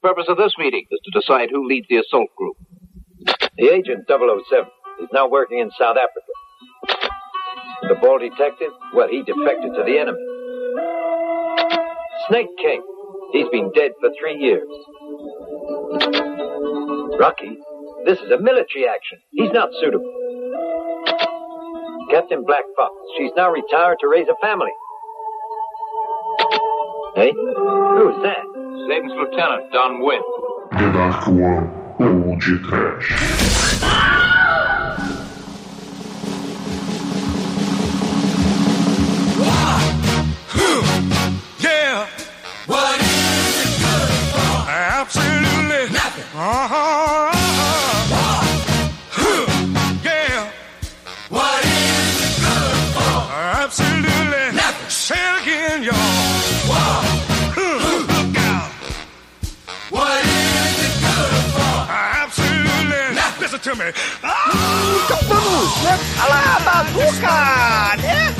The purpose of this meeting is to decide who leads the assault group. The agent 007 is now working in South Africa. The ball detective, well, he defected to the enemy. Snake King, he's been dead for three years. Rocky, this is a military action. He's not suitable. Captain Black Fox, she's now retired to raise a family. Hey, who's that? Satan's Lieutenant, Don Wynn. The Dark One, ou de trash. Yeah. What is it good for? Absolutely nothing. Uh-huh. Listen to me. Então vamos, né? Alá, bazuca, né?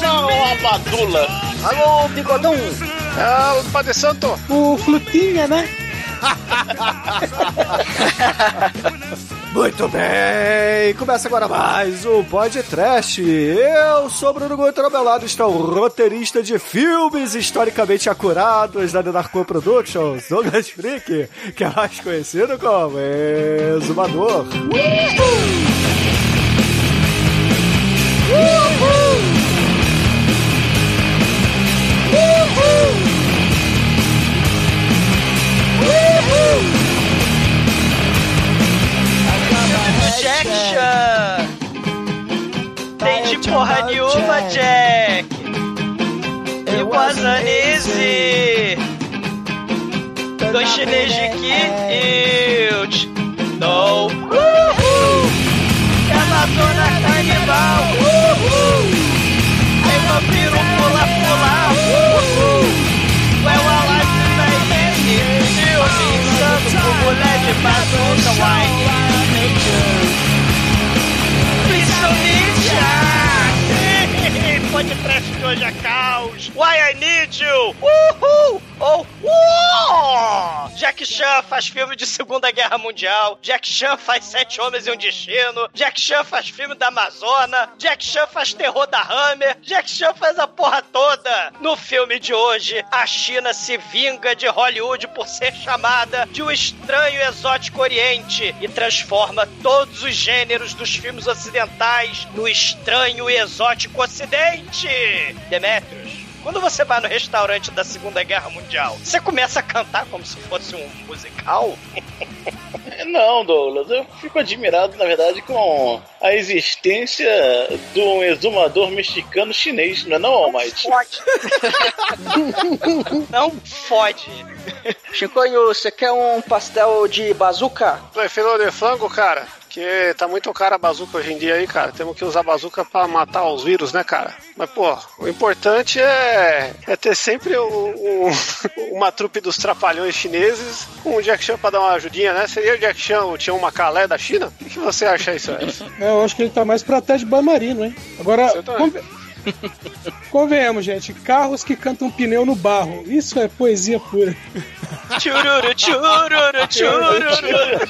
Não, a badula. Alô, bigodão. É o Padre Santo. O Flutinha, né? Muito bem, começa agora mais o Pod Trash. Eu sou Bruno Guto, ao meu lado está o roteirista de filmes historicamente acurados da Denarco Productions, Douglas Freak, que é mais conhecido como Exumador. Jackson! Tem de porra nenhuma, Jack! It wasn't easy! Dois chineses aqui e... Não! Uhul! Ela dona canibal! Uhul! Aí vampiro pula, pula! Uhul! Well, I like to say Eu me insano com mulher de bazuca, white Pode trash de hoje a caos. Why I need you? Uhul! Oh, uou! Jack Chan faz filme de Segunda Guerra Mundial. Jack Chan faz Sete Homens e um Destino. Jack Chan faz filme da Amazônia. Jack Chan faz terror da Hammer. Jack Chan faz a porra toda. No filme de hoje, a China se vinga de Hollywood por ser chamada de um estranho exótico oriente e transforma todos os gêneros dos filmes ocidentais no estranho e exótico ocidente. Demetrius. Quando você vai no restaurante da Segunda Guerra Mundial, você começa a cantar como se fosse um musical? Não, Douglas, eu fico admirado, na verdade, com a existência de um exumador mexicano chinês, não é não, Almighty? Não fode. Chiconho, você quer um pastel de bazuca? Prefiro de frango, cara. Que tá muito cara a bazuca hoje em dia aí, cara. Temos que usar bazuca pra matar os vírus, né, cara? Mas, pô, o importante é, é ter sempre o- o- uma trupe dos trapalhões chineses com o Jack Chan pra dar uma ajudinha, né? Seria o Jack Chan o Tião Macalé da China? O que, que você acha isso, Edson? É, eu acho que ele tá mais pra Ted Banmarino, hein? Agora, Você também. conve... convenhamos, gente. Carros que cantam pneu no barro. Isso é poesia pura. Chururu, chururu, chururu.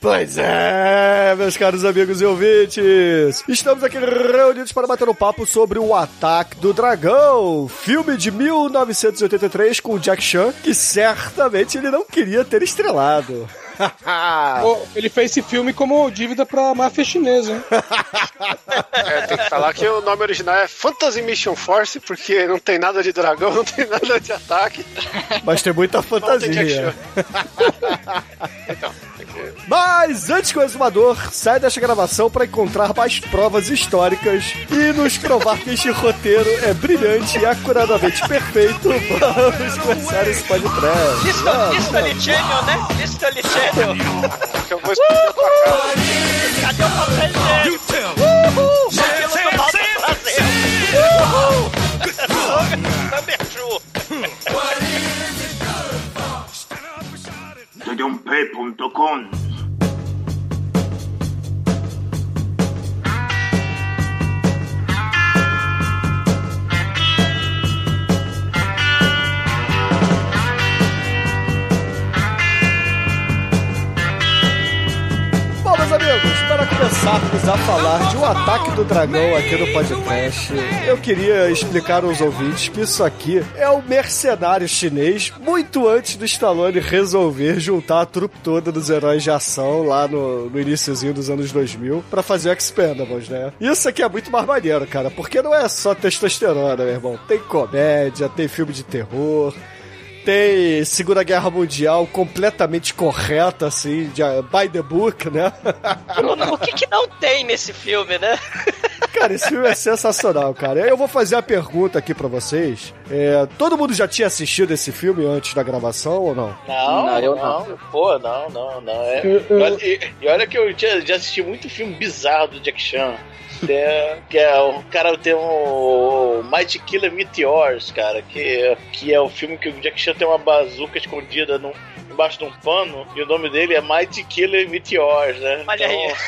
Pois é, meus caros amigos e ouvintes. Estamos aqui reunidos para bater um papo sobre o Ataque do Dragão, filme de 1983 com o Jack Chan, que certamente ele não queria ter estrelado. Ele fez esse filme como dívida pra máfia chinesa, hein? É, tem que falar que o nome original é Fantasy Mission Force, porque não tem nada de dragão, não tem nada de ataque. Mas tem muita fantasia. Então. Mas antes que o exumador saia desta gravação para encontrar mais provas históricas e nos provar que este roteiro é brilhante e acuradamente perfeito, vamos começar esse podcast. Listo, listo, Lichenio, né? Listo, Que eu vou tua cara. Cadê o papel tell. Uhul! Say it, say it, Vamos say it. trazer. Two. Tedump.com começarmos a falar de O Ataque do Dragão aqui no podcast, eu queria explicar aos ouvintes que isso aqui é o mercenário chinês muito antes do Stallone resolver juntar a trupe toda dos heróis de ação lá no, no iníciozinho dos anos 2000 pra fazer o Expendables, né? Isso aqui é muito mais maneiro, cara, porque não é só testosterona, meu irmão. Tem comédia, tem filme de terror, tem Segunda Guerra Mundial completamente correta, assim, de, by the book, né? O que, que não tem nesse filme, né? Cara, esse filme é sensacional, cara. Eu vou fazer a pergunta aqui pra vocês. É, todo mundo já tinha assistido esse filme antes da gravação ou não? Não, Não, eu não. Pô, não, não, não. É. Eu- eu- E olha- E, e olha que eu já, já assisti muito filme bizarro do Jack Chan. Tem- que é o cara tem um Mighty Killer Meteors, cara, que, que é o filme que o Jack Chan tem uma bazuca escondida num- embaixo de um pano e o nome dele é Mighty Killer Meteors, né? Olha aí.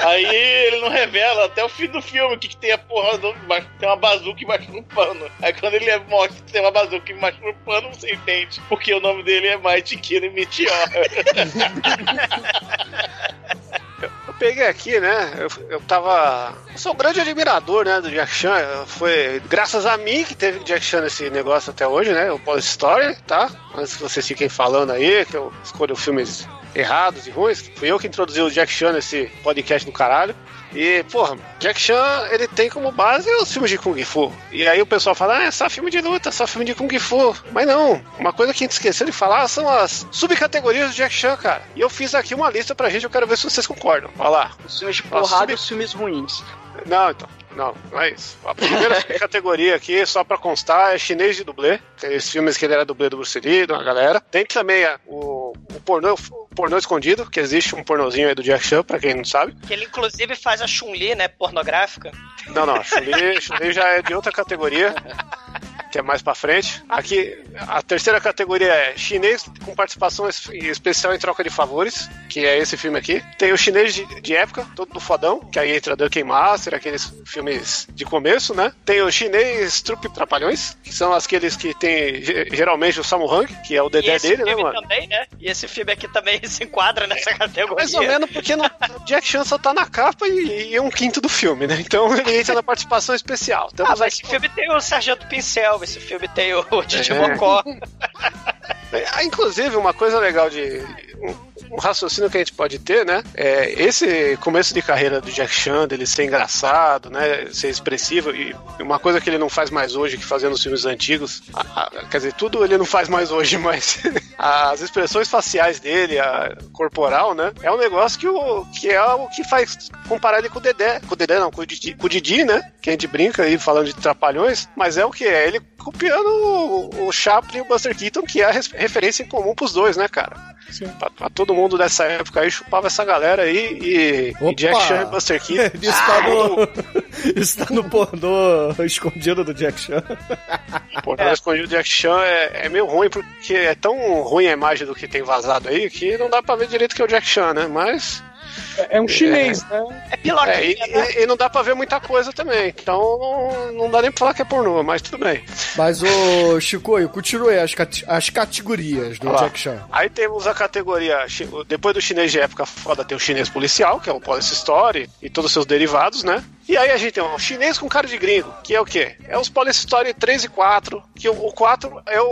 Aí ele não revela até o fim do filme o que, que tem a porra do. embaixo- Tem uma bazuca embaixo do pano. Aí quando ele mostra que tem uma bazuca embaixo do pano, você entende. Porque o nome dele é Mighty Killer Meteor. Peguei aqui, né? Eu, eu tava. Eu sou um grande admirador, né, do Jack Chan. Foi graças a mim que teve Jack Chan nesse negócio até hoje, né? O Police Story, tá? Antes que vocês fiquem falando aí que eu escolho filmes errados e ruins. Fui eu que introduzi o Jack Chan nesse podcast do caralho. E, porra, Jack Chan, ele tem como base os filmes de Kung Fu. E aí o pessoal fala, ah, é só filme de luta, só filme de Kung Fu. Mas não, uma coisa que a gente esqueceu de falar são as subcategorias do Jack Chan, cara. E eu fiz aqui uma lista pra gente, eu quero ver se vocês concordam. Olha lá. Os filmes de porrada sub- e os filmes ruins. Não, então. Não, não é isso. A primeira categoria aqui, só pra constar, é chinês de dublê. Tem os filmes que ele era dublê do Bruce Lee, uma galera. Tem também a- o, o pornô, o pornô escondido, que existe um pornozinho aí do Jack Chan, pra quem não sabe. Que ele inclusive faz a Chun-Li, né? Pornográfica. Não, não, Chun-Li Chun-Li já é de outra categoria, que é mais pra frente. Aqui, a terceira categoria é chinês com participação es- especial em troca de favores, que é esse filme aqui. Tem o chinês de, de época, todo do fodão, que aí entra Duncan Master, aqueles filmes de começo, né? Tem o chinês Trupe Trapalhões, que são aqueles que tem ge- geralmente o Samu Hang, que é o dedé dele, né, mano? também, né? E esse filme aqui também se enquadra nessa categoria. Mais ou menos porque no, o Jack Chan só tá na capa e, e é um quinto do filme, né? Então ele entra na participação especial. Ah, Temos mas esse filme tem o Sargento Pincel, esse filme tem o Didi É. Mocó. Ah, inclusive, uma coisa legal de. Um, um raciocínio que a gente pode ter, né? É esse começo de carreira do Jack Chan, dele ser engraçado, né? Ser expressivo. E uma coisa que ele não faz mais hoje, que fazia nos filmes antigos. a- a- quer dizer, tudo ele não faz mais hoje, mas as expressões faciais dele, a corporal, né? É um negócio que, o, que é o que faz comparar ele com o Dedé. Com o Dedé, não, com o Didi, com o Didi né? Que a gente brinca aí falando de trapalhões, mas é o que? É ele copiando o, o Chaplin e o Buster Keaton, que é a referência em comum pros dois, né, cara? Pra, pra todo mundo dessa época aí, chupava essa galera aí e, e Jack Chan e Buster Keaton. Isso tá no, isso tá no pornô escondido do Jack Chan. Pô, é. escondido o Jack Chan é, é meio ruim, porque é tão ruim a imagem do que tem vazado aí que não dá pra ver direito que é o Jack Chan, né? Mas. É um chinês, né? É pilotinha, É, e, né? e- e não dá pra ver muita coisa também. Então não, dá nem pra falar que é pornô, mas tudo bem. Mas, ô Chico, eu continuei as, as categorias do. Jack Chan. Aí temos a categoria. Depois do chinês de época foda, tem o chinês policial, que é o Police Story e todos os seus derivados, né? E aí a gente tem um chinês com cara de gringo, que é o quê? É os Police Story 3 e 4, que o, o 4 é o,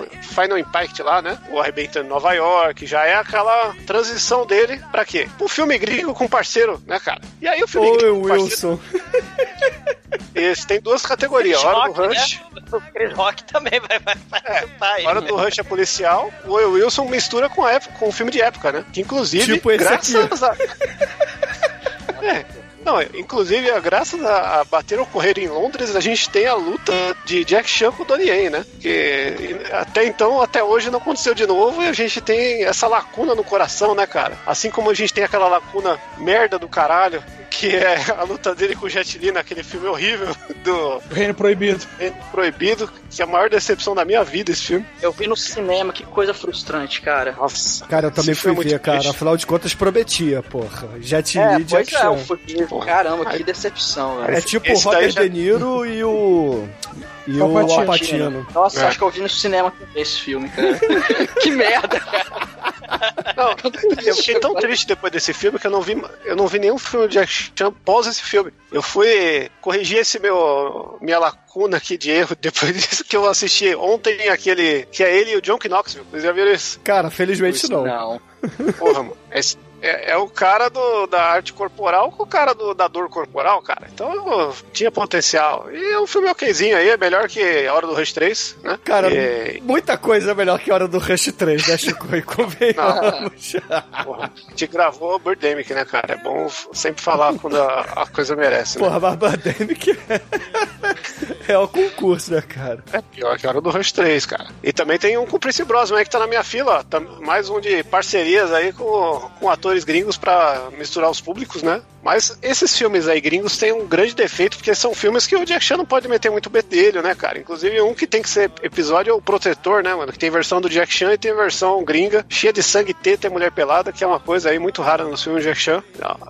o Final Impact lá, né? O Arrebentando em Nova York, já é aquela transição dele pra quê? Pro filme gringo com parceiro, né, cara? E aí o filme Oi, gringo com Wilson. esse tem duas categorias, Chris hora do Rock, Rush. né? O Chris Rock também vai, vai participar. aí, Hora né? do Rush é policial, o Will Wilson mistura com, a época, com o filme de época, né? Que inclusive, Tipo esse graças a. é. Não, inclusive, a- graças a, a bater ocorrer em Londres, a gente tem a luta de Jack Chan com o Donnie Yen, né? Que até então, até hoje, não aconteceu de novo e a gente tem essa lacuna no coração, né, cara? Assim como a gente tem aquela lacuna merda do caralho, que é a luta dele com o Jet Li naquele filme horrível do O Reino Proibido. Reino Proibido, que é a maior decepção da minha vida esse filme. Eu vi no cinema, que coisa frustrante, cara. Nossa. Cara, eu também fui é ver, cara. triste. Afinal de contas, prometia, porra. Jet É, Li e pois Jack é, ver. Caramba, que decepção, velho. É tipo o Robert já- De Niro e o. E Al o Pacino. Alpatino. Nossa, É. acho que eu vi no cinema esse filme, cara. que merda, cara. Não, eu fiquei tão triste depois desse filme que eu não vi, eu não vi nenhum filme de Jack Chan pós esse filme. Eu fui corrigir esse meu minha lacuna aqui de erro depois disso que eu assisti ontem aquele que é ele e o John Knoxville. Vocês já viram isso? Cara, felizmente não. Não. Porra, mano. Esse- é, é o cara do, da arte corporal com o cara do, da dor corporal, cara. Então eu, tinha potencial. E o filme okzinho aí, é melhor que A Hora do Rush 3, né? Cara, E- muita coisa é melhor que a hora do Rush 3, né, Chico? E convenhamos. Porra, a gente gravou o Birdemic, né, cara? É bom sempre falar quando a, a coisa merece, né? Porra, mas Birdemic é o concurso, né, cara? É pior que a Hora do Rush 3, cara. E também tem um com o Prince aí que tá na minha fila, mais um de parcerias aí com, com atores gringos pra misturar os públicos, né? Mas esses filmes aí gringos têm um grande defeito, porque são filmes que o Jack Chan não pode meter muito bedelho, né, cara? Inclusive um que tem que ser episódio é o Protetor, né, mano? Que tem versão do Jack Chan e tem versão gringa, cheia de sangue, teta e mulher pelada, que é uma coisa aí muito rara nos filmes do Jack Chan.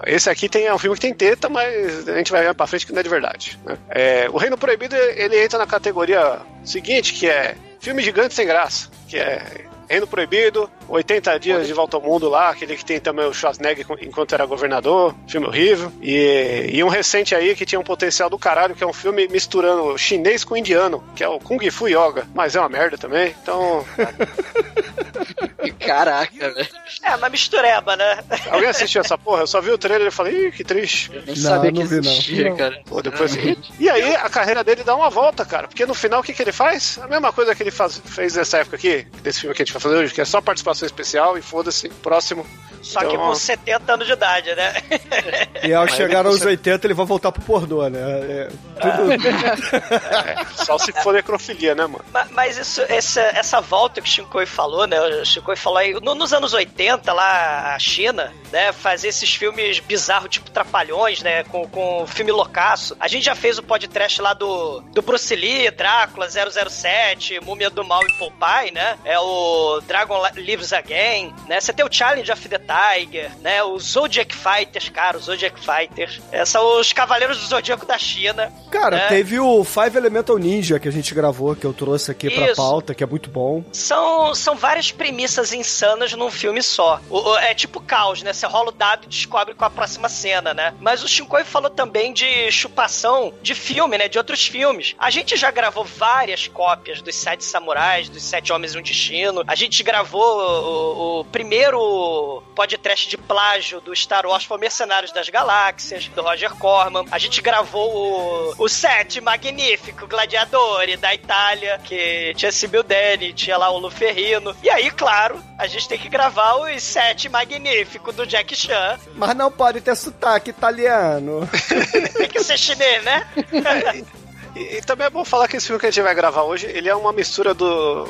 Esse aqui tem, é um filme que tem teta, mas a gente vai ver pra frente que não é de verdade. né? É, o Reino Proibido, ele entra na categoria seguinte, que é filme gigante sem graça, que é Reino Proibido, 80 Dias de Volta ao Mundo lá, aquele que tem também o Schwarzenegger enquanto era governador, filme horrível. E, e um recente aí que tinha um potencial do caralho, que é um filme misturando chinês com indiano, que é o Kung Fu Yoga, mas é uma merda também. Então, Caraca, velho. É, uma mistureba, né? alguém assistiu essa porra? Eu só vi o trailer e falei, ih, que triste. Nem Não, sabia que não vi, não. existia, cara. Pô, depois... E aí a carreira dele dá uma volta, cara. Porque no final o que, que ele faz? A mesma coisa que ele faz, fez nessa época aqui, desse filme que a gente vai fazer hoje, que é só participação especial e foda-se, próximo. Só que Então, com 70 anos de idade, né? E ao Mas chegar aos consegue- 80, ele vai voltar pro pornô, né? É, tudo... É, só se for necrofilia, né, mano? Ma- Mas isso, essa, essa volta que o Shinkoi falou, né? O Shinkoi falou aí, no- nos anos 80, lá, a China, né? Fazer esses filmes bizarros, tipo Trapalhões, né? Com, com filme loucaço. A gente já fez o podcast lá do, do Bruce Lee, Drácula, 007, Múmia do Mal e Popeye, né? É o Dragon Lives Again, né? Você tem o Challenge of the Tiger, né? O Zodiac Fighters, cara, os Zodiac Fighters. É, são os Cavaleiros do Zodíaco da China. Cara, né? teve o Five Elemental Ninja que a gente gravou, que eu trouxe aqui pra Isso. pauta, que é muito bom. São, são várias premissas insanas num filme só. O- é tipo caos, né? Você rola o dado e descobre qual a próxima cena, né? Mas o Shinkoi falou também de chupação de filme, né? De outros filmes. A gente já gravou várias cópias dos Sete Samurais, dos Sete Homens e um Destino. A gente gravou o, o primeiro podcast de plágio do Star Wars foi Mercenários das Galáxias, do Roger Corman. A gente gravou o, o Sete Magnífico Gladiador da Itália, que tinha Sibyl Dani, tinha lá o Lu Ferrino. E aí, claro, a gente tem que gravar os Sete Magnífico do Jack Chan. Mas não pode ter sotaque italiano. Tem que ser chinês, né? E, e também é bom falar que esse filme que a gente vai gravar hoje, ele é uma mistura do,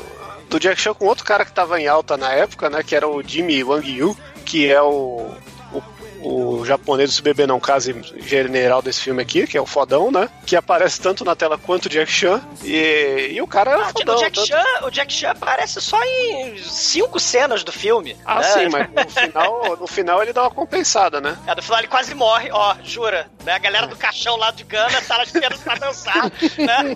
do Jack Chan com outro cara que tava em alta na época, né? Que era o Jimmy Wang Yu, que é o, o, japonês do Se Bebê Não Case general desse filme aqui, que é o fodão, né? Que aparece tanto na tela quanto o Jack Chan. E, e o cara era Ah, fodão. o, Jack tanto- Chan, o Jack Chan aparece só em cinco cenas do filme. Ah, né? sim, mas no final, no final ele dá uma compensada, né? É, no final ele quase morre, ó, jura. Né? A galera do caixão lá de Gana tá lá esperando pra dançar, né?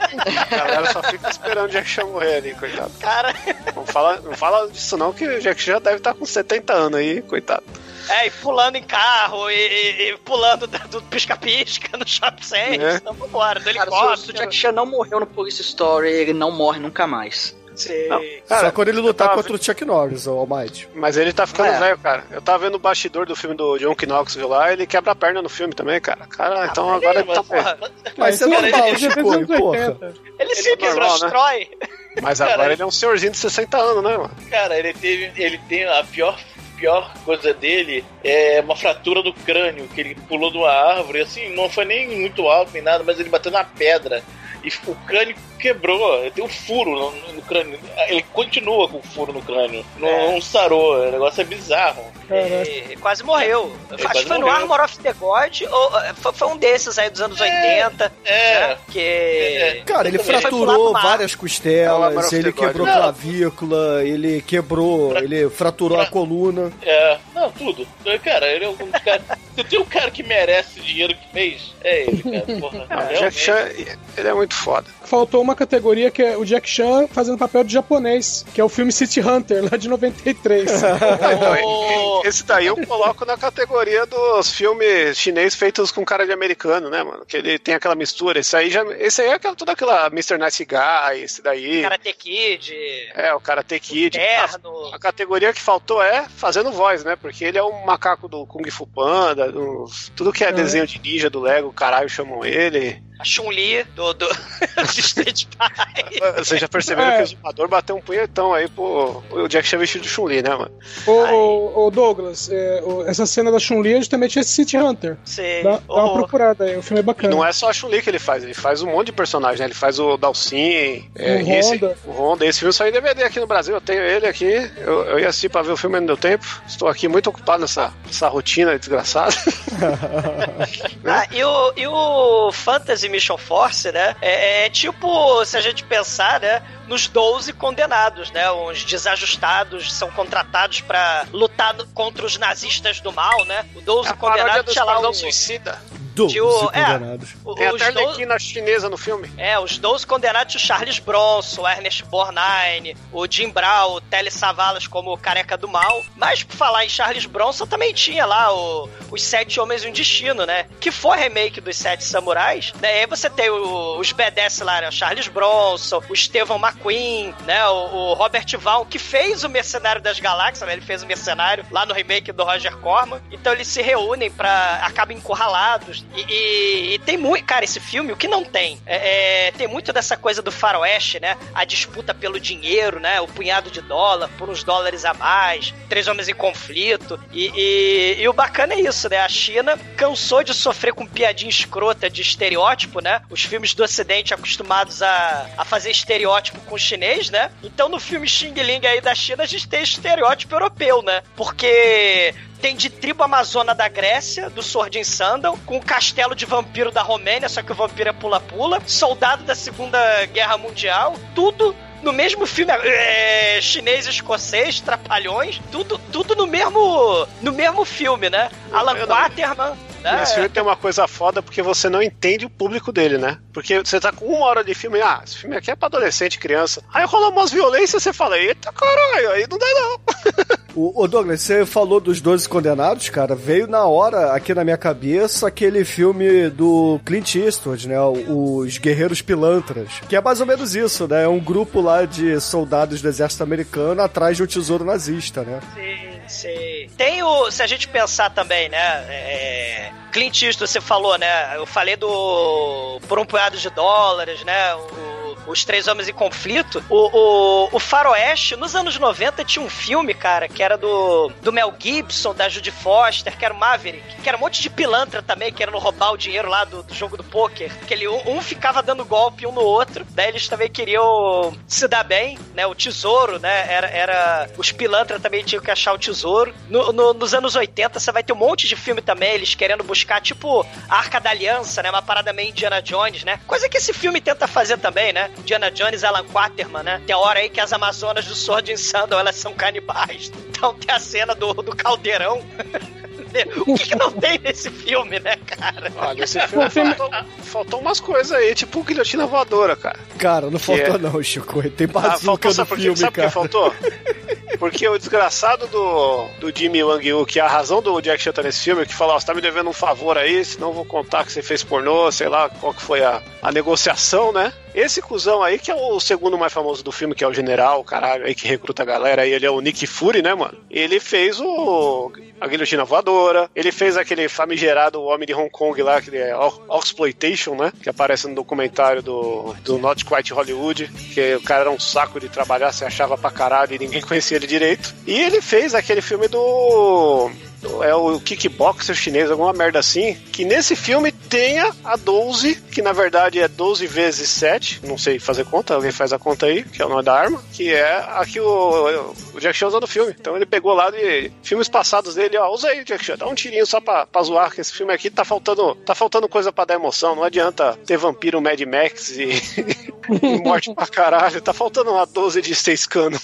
A galera só fica esperando o Jack Chan morrer ali, coitado. Cara, Não fala, não fala disso não, que o Jack Chan deve estar com 70 anos aí, coitado. é, e pulando em carro, e, e- e pulando do pisca-pisca no shopping center. É. Então vambora, do Cara, se, o- helicóptero. se o Jack Chan não morreu no Police Story, ele não morre nunca mais. Não. Só Cara, quando ele lutar tava- contra o Chuck Norris, o Almighty. Mas ele tá ficando É. velho, cara. Eu tava vendo o bastidor do filme do John Knoxville lá, ele quebra a perna no filme também, cara. Cara, então mas agora ele, ele tá mas, velho. porra, Mas é Cara, normal, ele- ele porra. 80. ele normal, né? destrói. Mas agora ele é um senhorzinho de 60 anos, né, mano? Cara, ele teve. Ele tem a pior. Pior coisa dele é uma fratura do crânio, que ele pulou de uma árvore, assim, não foi nem muito alto nem nada, mas ele bateu na pedra e o crânio quebrou, tem um furo no, no crânio. Ele continua com o furo no crânio, não, É. não sarou, o negócio é bizarro. E quase morreu. Acho quase que foi no morreu. Armor of the God, ou eh, foi, foi um desses aí dos anos 80. É. Né? Que. Cara, ele Ele fraturou várias É costelas, of ele God. quebrou Não. clavícula, ele quebrou, ele fraturou a coluna. É, não, tudo. Cara, ele é um dos caras. Se tem um cara que merece o dinheiro que fez, é ele, cara. Porra, Ah. Jack Chan, ele é muito foda. Faltou uma categoria que é o Jack Chan fazendo papel de japonês, que é o filme City Hunter, lá de 93. Oh, Esse daí eu coloco na categoria dos filmes chinês feitos com cara de americano, né, mano? Que ele tem aquela mistura. Esse aí já. Esse aí é aquela, toda aquela Mr. Nice Guy, esse daí. Karate Kid, É, o Karate Kid. Terno. A categoria que faltou é fazendo voz, né? Porque ele é um macaco do Kung Fu Panda, do- tudo que é desenho de ninja do Lego, caralho, chamam ele. A Chun-Li do, do de Street Fighter. Vocês já perceberam É. que o Zumador bateu um punhetão aí pro o Jack Chan vestido de Chun-Li, né, mano? Ô, Douglas, é, o- essa cena da Chun-Li é justamente esse City Hunter. Sei. Dá, dá uma procurada aí, o filme é E bacana. não é só a Chun-Li que ele faz, ele faz um monte de personagens, né? Ele faz o Dalsin, é, O e esse, Honda. o Honda. Esse filme saiu em DVD aqui no Brasil, eu tenho ele aqui. Eu, eu ia assistir pra ver o filme, não deu tempo. Estou aqui muito ocupado nessa, nessa rotina desgraçada. Ah, e, o, e o Fantasy Mission Force, né? É, é tipo, se a gente pensar, né? Nos 12 condenados, né? Os desajustados são contratados pra lutar contra os nazistas do mal, né? O 12 a paródia condenados do tinha lá o, Suicida. Doze Tinha o- é. condenados. o- Tem os até 12 Arlequina chinesa no filme. É, os 12 condenados, o Charles Bronson, o Ernest Borgnine, o Jim Brown, o Telly Savalas como o Careca do Mal. Mas, por falar em Charles Bronson, também tinha lá o- os Sete Homens e um Destino, né? Que foi remake dos Sete Samurais, né? E aí você tem o- os BDS lá, né? O Charles Bronson, o Stephen McQueen, né? O, o Robert Vaughn, que fez o Mercenário das Galáxias, né? Ele fez o Mercenário lá no remake do Roger Corman. Então eles se reúnem pra... acabam encurralados. E, e- e tem muito... Cara, esse filme, o que não tem? É, é, tem muito dessa coisa do faroeste, né? A disputa pelo dinheiro, né? O punhado de dólar, por uns dólares a mais. Três homens em conflito. E, e- e o bacana é isso, né? A China cansou de sofrer com piadinha escrota de estereótipo, né? Os filmes do ocidente acostumados a, a fazer estereótipo com o chinês, né? Então no filme Xing Ling aí da China a gente tem estereótipo europeu, né? Porque tem de tribo amazona da Grécia, do Sword in Sandal, com o castelo de vampiro da Romênia, só que o vampiro é pula-pula, soldado da Segunda Guerra Mundial, tudo no mesmo filme é, chinês, escocês, trapalhões, tudo, tudo no mesmo no mesmo filme, né? Alan Quaterman, né? Esse filme tem uma coisa foda porque você não entende o público dele, né? Porque você tá com uma hora de filme, ah, esse filme aqui é pra adolescente, criança. Aí rola umas violências e você fala, eita caralho, aí não dá não. O, o Douglas, você falou dos 12 condenados, cara. Veio na hora aqui na minha cabeça aquele filme do Clint Eastwood, né? Os Guerreiros Pilantras. Que é mais ou menos isso, né? É um grupo lá de soldados do exército americano atrás de um tesouro nazista, né? Sim, sim. Tem o. Se a gente pensar também, né? É, Clint Eastwood, você falou, né? Eu falei do. Por um punhado de dólares, né? O- os Três Homens em Conflito. O, o, o Faroeste, nos anos 90, tinha um filme, cara, que era do, do Mel Gibson, da Judy Foster, que era o Maverick, que era um monte de pilantra também, que era no roubar o dinheiro lá do, do jogo do pôquer. Que ele, um, ficava dando golpe um no outro, daí eles também queriam se dar bem, né? O tesouro, né? Era, era os pilantras também tinham que achar o tesouro. No- no- nos anos 80, você vai ter um monte de filme também, eles querendo buscar, tipo, a Arca da Aliança, né? Uma parada meio Indiana Jones, né? Coisa que esse filme tenta fazer também, né? Indiana Jones, Alan Quaterman, né? Tem a hora aí que as Amazonas do Sword in Sandal, elas são canibais. Então tem a cena do, do caldeirão. o que, que não tem nesse filme, né, cara? Olha, esse filme faltou, faltou umas coisas aí, tipo guilhotina voadora, cara. Cara, não faltou é? não, Chico. Tem Ah, bazuca faltou, no sabe por quê? filme, Sabe por cara. que faltou? Porque o desgraçado do, do Jimmy Wang Yu, que é a razão do Jack Chan tá nesse filme, que fala, ó, você tá me devendo um favor aí, senão eu vou contar que você fez pornô, sei lá qual que foi a, a negociação, né? Esse cuzão aí, que é o segundo mais famoso do filme, que é o general, caralho, aí que recruta a galera, aí ele é o Nick Fury, né, mano? Ele fez o a guilhotina voadora, ele fez aquele famigerado Homem de Hong Kong lá, que é Exploitation, né? Que aparece no documentário do, do Not Quite Hollywood, que o cara era um saco de trabalhar, se achava pra caralho e ninguém conhecia ele direito. E ele fez aquele filme do é o kickboxer chinês, alguma merda assim, que nesse filme tenha a 12, que na verdade é 12 vezes 7, não sei fazer conta, alguém faz a conta aí, que é o nome da arma, que é a que o, o Jack Chan usa no filme. Então ele pegou lá de filmes passados dele, ó, usa aí, Jack Chan, dá um tirinho só pra, pra zoar, que esse filme aqui tá faltando, tá faltando coisa pra dar emoção, não adianta ter vampiro Mad Max e, e morte pra caralho, tá faltando uma 12 de seis cano.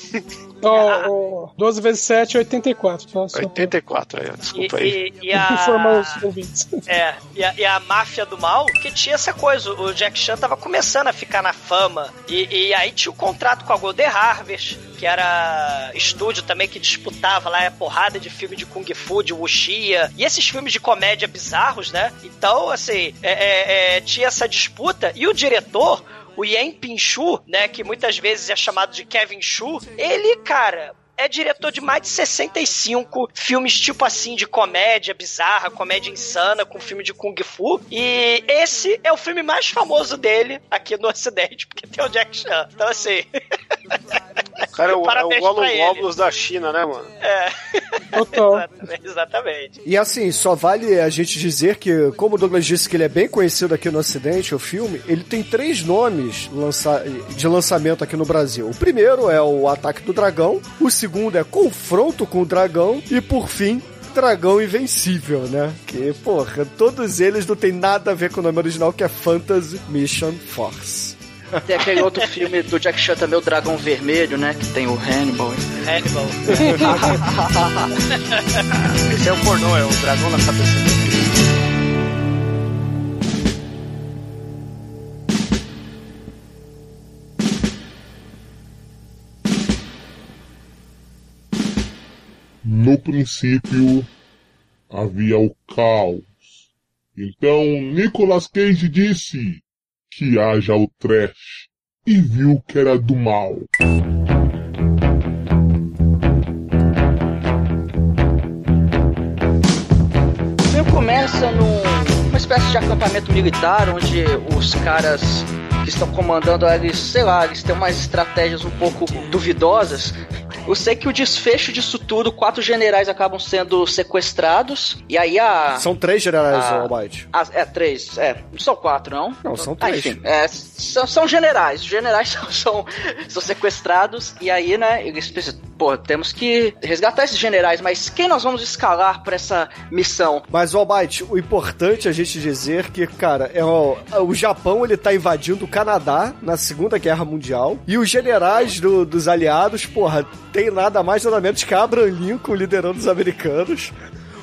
Ó, ó, 12 vezes 7 é 84, tá? Só pra 84 aí, ó, E, desculpa aí. e, e a... informar os ouvintes. É, e a, e a máfia do mal, que tinha essa coisa, o Jack Chan tava começando a ficar na fama, e, e aí tinha o contrato com a Golden Harvest, que era estúdio também que disputava lá a porrada de filme de Kung Fu, de Wuxia, e esses filmes de comédia bizarros, né? Então, assim, é, é, é, tinha essa disputa, e o diretor, o Yen Pinchu, né, que muitas vezes é chamado de Kevin Chu, ele, cara, é diretor de mais de 65 filmes tipo assim de comédia bizarra, comédia insana, com filme de Kung Fu. E esse é o filme mais famoso dele aqui no Ocidente, porque tem o Jack Chan. Então, assim. O cara é o, é o Gollum. Globulus da China, né, mano? É. Total. Exatamente, exatamente. E assim, só vale a gente dizer que, como o Douglas disse que ele é bem conhecido aqui no Ocidente, o filme, ele tem três nomes lança- de lançamento aqui no Brasil. O primeiro é o Ataque do Dragão, o segundo é Confronto com o Dragão e, por fim, Dragão Invencível, né? Que, porra, todos eles não tem nada a ver com o nome original, que é Fantasy Mission Force. Tem aquele outro filme do Jack Chan também, o Dragão Vermelho, né? Que tem o Hannibal. Hannibal. Esse é o pornô, é o dragão na cabeça dele. No princípio havia o caos. Então Nicolas Cage disse que haja o trash e viu que era do mal. O começa num, numa espécie de acampamento militar, onde os caras que estão comandando eles, sei lá, eles têm umas estratégias um pouco duvidosas. Eu sei que o desfecho disso tudo, quatro generais acabam sendo sequestrados, e aí a. São três generais, Ah. Almighty. é, três, é. Não são quatro, não? Não, são Ah, três. enfim, é, são, são generais. Os generais são, são, são sequestrados, e aí, né, eles precisam. Pô, temos que resgatar esses generais, mas quem nós vamos escalar pra essa missão? Mas, Almighty, o importante é a gente dizer que, cara, é o, o Japão ele tá invadindo o Canadá na Segunda Guerra Mundial e os generais do- dos aliados, porra, tem nada mais nada menos que Abraham Lincoln liderando os americanos.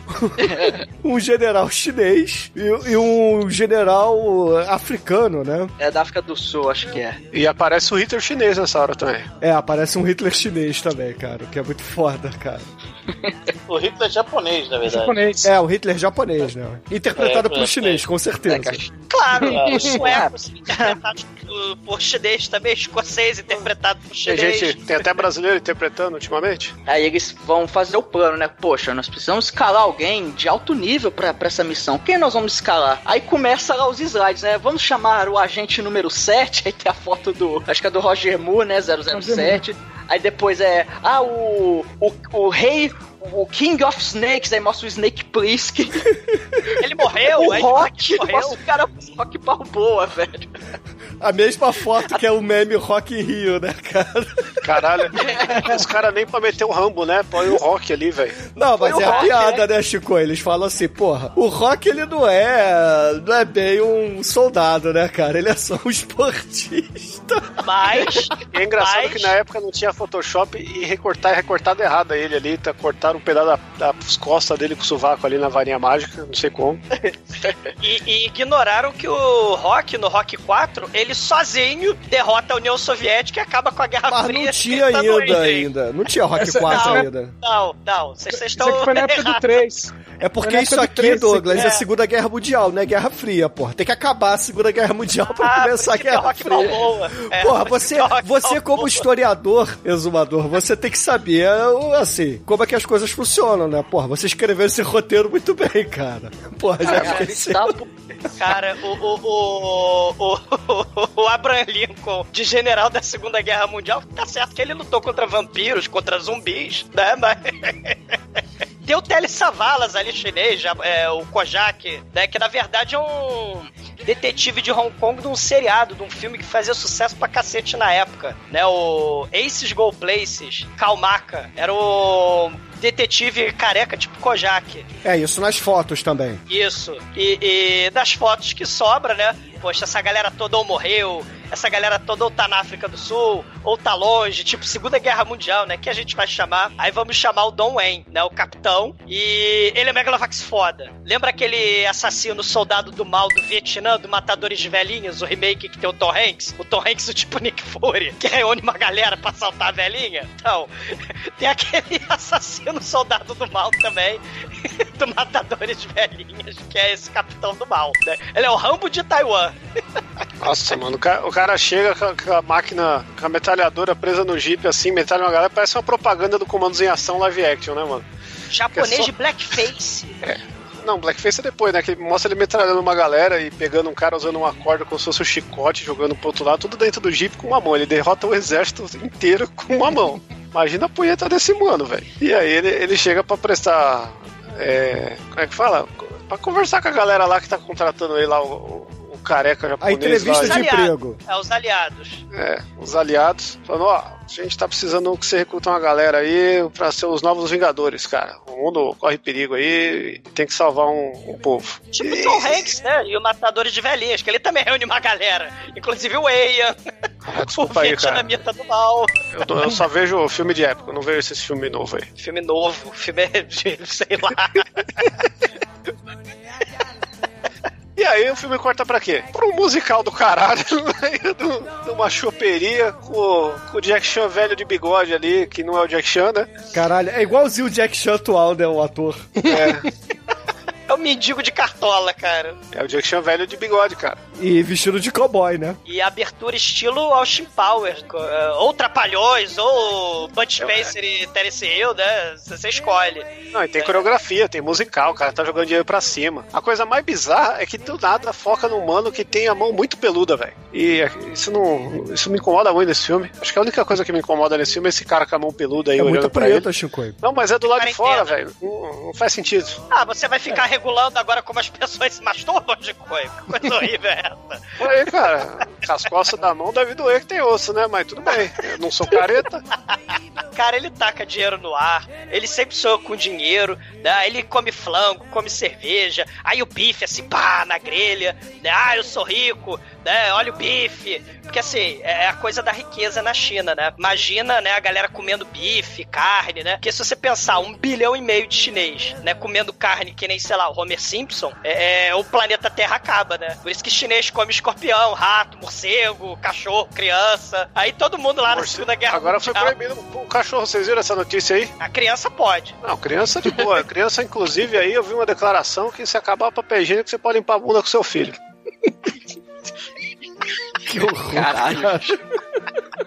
um general chinês e, e um general africano, né? É da África do Sul, acho que é. E aparece o Hitler chinês nessa hora também. É, aparece um Hitler chinês também, cara, que é muito foda, cara. O Hitler é japonês, na verdade. Japonês. É, o Hitler japonês, né? Interpretado É, por é, chinês, com certeza. Claro, É. os suecos interpretados por- chinês também, escocês interpretado por Tem chinês. gente, tem até brasileiro interpretando ultimamente. Aí eles vão fazer o plano, né? Poxa, nós precisamos escalar alguém de alto nível pra, pra essa missão. Quem nós vamos escalar? Aí começa lá os slides, né? Vamos chamar o agente número 7, aí tem a foto do. Acho que é do Roger Moore, né? 007. Aí depois é. Ah, o. O, o rei. O King of Snakes, aí mostra o Snake Plissken. Ele morreu, o aí Rock, morreu. o cara o Rock Balboa, velho. A mesma foto que é o meme Rock in Rio, né, cara? Caralho, os caras nem pra meter o Rambo, né? Põe o Rock ali, velho. Não, mas é o a Rock, piada, né, Chico? Eles falam assim, porra, o Rock ele não é, não é bem um soldado, né, cara? Ele é só um esportista. Mas, E é engraçado Mas- que na época não tinha Photoshop e recortar é recortado errado ele ali, tá? Cortaram um pedaço da, das costas dele com o sovaco ali na varinha mágica, não sei como. e, e ignoraram que o Rock, no Rock 4, ele sozinho derrota a União Soviética e acaba com a Guerra Mas Fria. não tinha ainda, ir. ainda. Não tinha Rock Essa- 4 não. ainda. Não, não, vocês vocês Isso estão. aqui foi na época do errados. 3. É porque isso aqui, três, Douglas, é. é. a Segunda Guerra Mundial, não é Guerra Fria, porra. Tem que acabar a Segunda Guerra Mundial pra Ah, começar a é Guerra Rock Fria. Balboa. É, Porra, você, é você como historiador, exumador, você tem que saber, assim, como é que as coisas funcionam, né? Porra, você escreveu esse roteiro muito bem, cara. Porra, já Cara, esqueci. tá, Cara, o, o, o, o, o Abraham Lincoln, de general da Segunda Guerra Mundial, tá certo que ele lutou contra vampiros, contra zumbis, né? Mas. Tem o Tele Savalas ali, chinês, é, o Kojak, né? Que na verdade é um detetive de Hong Kong de um seriado, de um filme que fazia sucesso pra cacete na época, né? O Aces Go Places, Kalmaka, era o detetive careca, tipo Kojak. É isso nas fotos também. Isso. E, e das fotos que sobra, né? Poxa, essa galera toda ou morreu, essa galera toda ou tá na África do Sul, ou tá longe, tipo Segunda Guerra Mundial, né? Que a gente vai chamar. Aí vamos chamar o Don Wayne, né? O capitão. E ele é Megalovax foda. Lembra aquele assassino soldado do mal do Vietnã, do Matadores de Velhinhas, o remake que tem o Tom Hanks? O Tom Hanks, o tipo Nick Fury, que reúne uma galera pra saltar a velhinha? Então, tem aquele assassino soldado do mal também, do Matadores de Velhinhas, que é esse capitão do mal, né? Ele é o Rambo de Taiwan. Nossa, mano, o cara, o cara chega com a, com a máquina, com a metralhadora presa no jeep, assim, metralha uma galera, parece uma propaganda do Comandos em Ação live action, né, mano? Japonês É só- de blackface. Não, Blackface é depois, né? Que mostra ele metralhando uma galera e pegando um cara usando uma corda como se fosse um chicote, jogando pro outro lado, tudo dentro do jeep com uma mão. Ele derrota o exército inteiro com uma mão. Imagina a punheta desse mano, velho. E aí ele, ele chega pra prestar. é, como é que fala? Pra conversar com a galera lá que tá contratando ele lá, o, o- o careca A japonês. entrevista lá, de aliados. emprego. É, os aliados. é, os aliados, falando, ó, a gente tá precisando que você recruta uma galera aí pra ser os novos Vingadores, cara. O mundo corre perigo aí e tem que salvar um, um povo. Tipo E- Tom Hanks, né? E o Matadores de Velhinhas, que ele também reúne uma galera. Inclusive o Ian, Ah, o desculpa aí, cara. Vietnamita do mal. Eu, tô- eu só vejo filme de época, eu não vejo esse filme novo aí. Filme novo, filme de, sei lá. E aí o filme corta pra quê? Pra um musical do caralho, de uma choperia com, com o Jack Chan velho de bigode ali, que não é o Jack Chan, né? Caralho, é igualzinho o Jack Chan atual, né? O ator. É o mendigo de cartola, cara. É o Jack Chan velho de bigode, cara. E vestido de cowboy, né? E abertura estilo Austin Powers. eh, Ou Trapalhões, ou Bud Spencer e Terence Hill, né? Você escolhe. Não, e tem coreografia, tem musical, o cara tá jogando dinheiro pra cima. A coisa mais bizarra é que do nada foca num mano que tem a mão muito peluda, velho. E isso não. Isso me incomoda muito nesse filme. Acho que a única coisa que me incomoda nesse filme é esse cara com a mão peluda aí É olhando muito pra ele. preta, Chico. Não, mas é do lado de fora, velho. Não, não faz sentido. Ah, você vai ficar regulando agora como as pessoas se masturbam de coisa. Que coisa horrível é essa? Por aí, cara. As costas da mão deve doer que tem osso, né? Mas tudo bem. Eu não sou careta. Cara, ele taca dinheiro no ar, ele sempre sonha com dinheiro, né? Ele come flango, come cerveja, aí o bife assim, pá, na grelha, né? Ah, eu sou rico, né? Olha o bife. Porque assim, é a coisa da riqueza na China, né? Imagina, né, a galera comendo bife, carne, né? Porque se você pensar, um bilhão e meio de chinês, né, comendo carne que nem, sei lá, o Homer Simpson, é, é- o planeta Terra acaba, né? Por isso que chinês come escorpião, rato, morcego, cachorro, criança. Aí todo mundo lá na Segunda Guerra Agora foi Mundial- proibido o cachorro. Vocês viram essa notícia aí? A criança pode. Não, criança de boa. Criança, inclusive, aí eu vi uma declaração que se acabar o papel higiênico, você pode limpar a bunda com seu filho. Que horror. Caralho.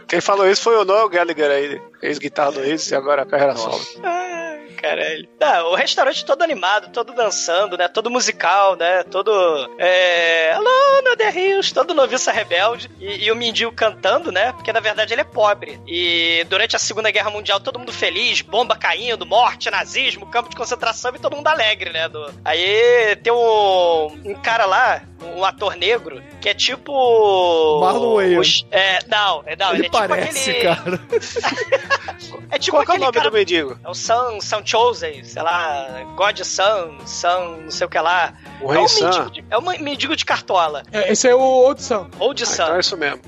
Quem falou isso foi o Noel Gallagher aí, ex-guitarra do Ace e agora a carreira solo. Ai, caralho. Não, o restaurante todo animado, todo dançando, né? Todo musical, né? Todo. É. Alô, no The Hills, todo noviça rebelde. E, e o mendigo cantando, né? Porque na verdade ele é pobre. E durante a Segunda Guerra Mundial, todo mundo feliz, bomba caindo, morte, nazismo, campo de concentração e todo mundo alegre, né? Do... Aí tem um, um cara lá, um ator negro, que é tipo. Marlon Wayans. os- É, não, é, não, ele, Ele é tipo parece, aquele. cara. É tipo Qual que é o nome cara do mendigo? é o Sun, Sun Chosen, sei lá, God Sun, Sun, não sei o que lá. O é Rei um mendigo de, é um mendigo de cartola. É, esse é o Old. Ou de Ah, Sun. então é isso mesmo.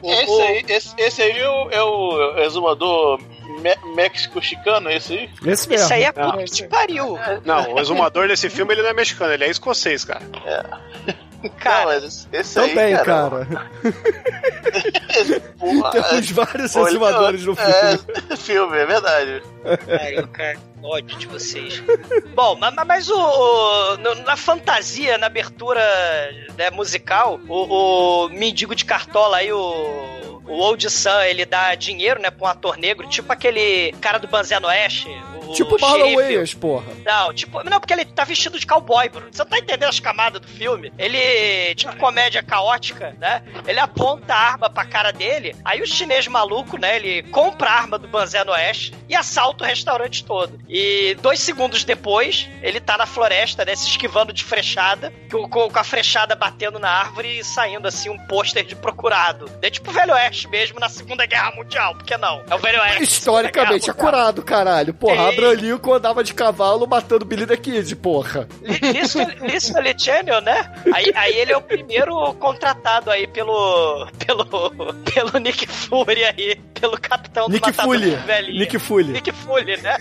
O- Esse aí, esse, esse aí é o, é o exumador me- México-chicano, esse aí? Esse mesmo. Esse aí é Não. puta que pariu. Não, o exumador desse filme ele não é mexicano, ele é escocês, cara. Cara, Não, mas esse- aí, Também, cara. cara. Porra, Temos vários Olha, exumadores no filme. É, filme, é verdade. Ai, cara, ódio de vocês. Bom, ma- ma- mas, o, o- na fantasia, na abertura né, musical, o, o mendigo de cartola aí, o. O Old Sun, ele dá dinheiro, né, pra um ator negro, tipo aquele cara do Banzé no Oeste. O Tipo o Marlon. Wayans, porra. Não, tipo, não, porque ele tá vestido de cowboy, Bruno. Você não tá entendendo as camadas do filme? Ele, tipo, comédia caótica, né? Ele aponta a arma pra cara dele, aí o chinês maluco, né? Ele compra a arma do Banzé no Oeste e assalta o restaurante todo. E dois segundos depois, ele tá na floresta, né? Se esquivando de frechada, com, com- com a frechada batendo na árvore e saindo, assim, um pôster de procurado. É tipo o Velho Oeste Mesmo na Segunda Guerra Mundial, por que não? É o Velho Oeste. Historicamente acurado, caralho. Porra, Ei. Abraham Lincoln andava de cavalo matando Billy the Kid, porra. Isso, isso ali, Channel, né? Aí, aí ele é o primeiro contratado aí pelo. pelo. pelo Nick Fury aí, pelo capitão do Nick Fury. Velhinho. Nick Fury. Nick Fury, né?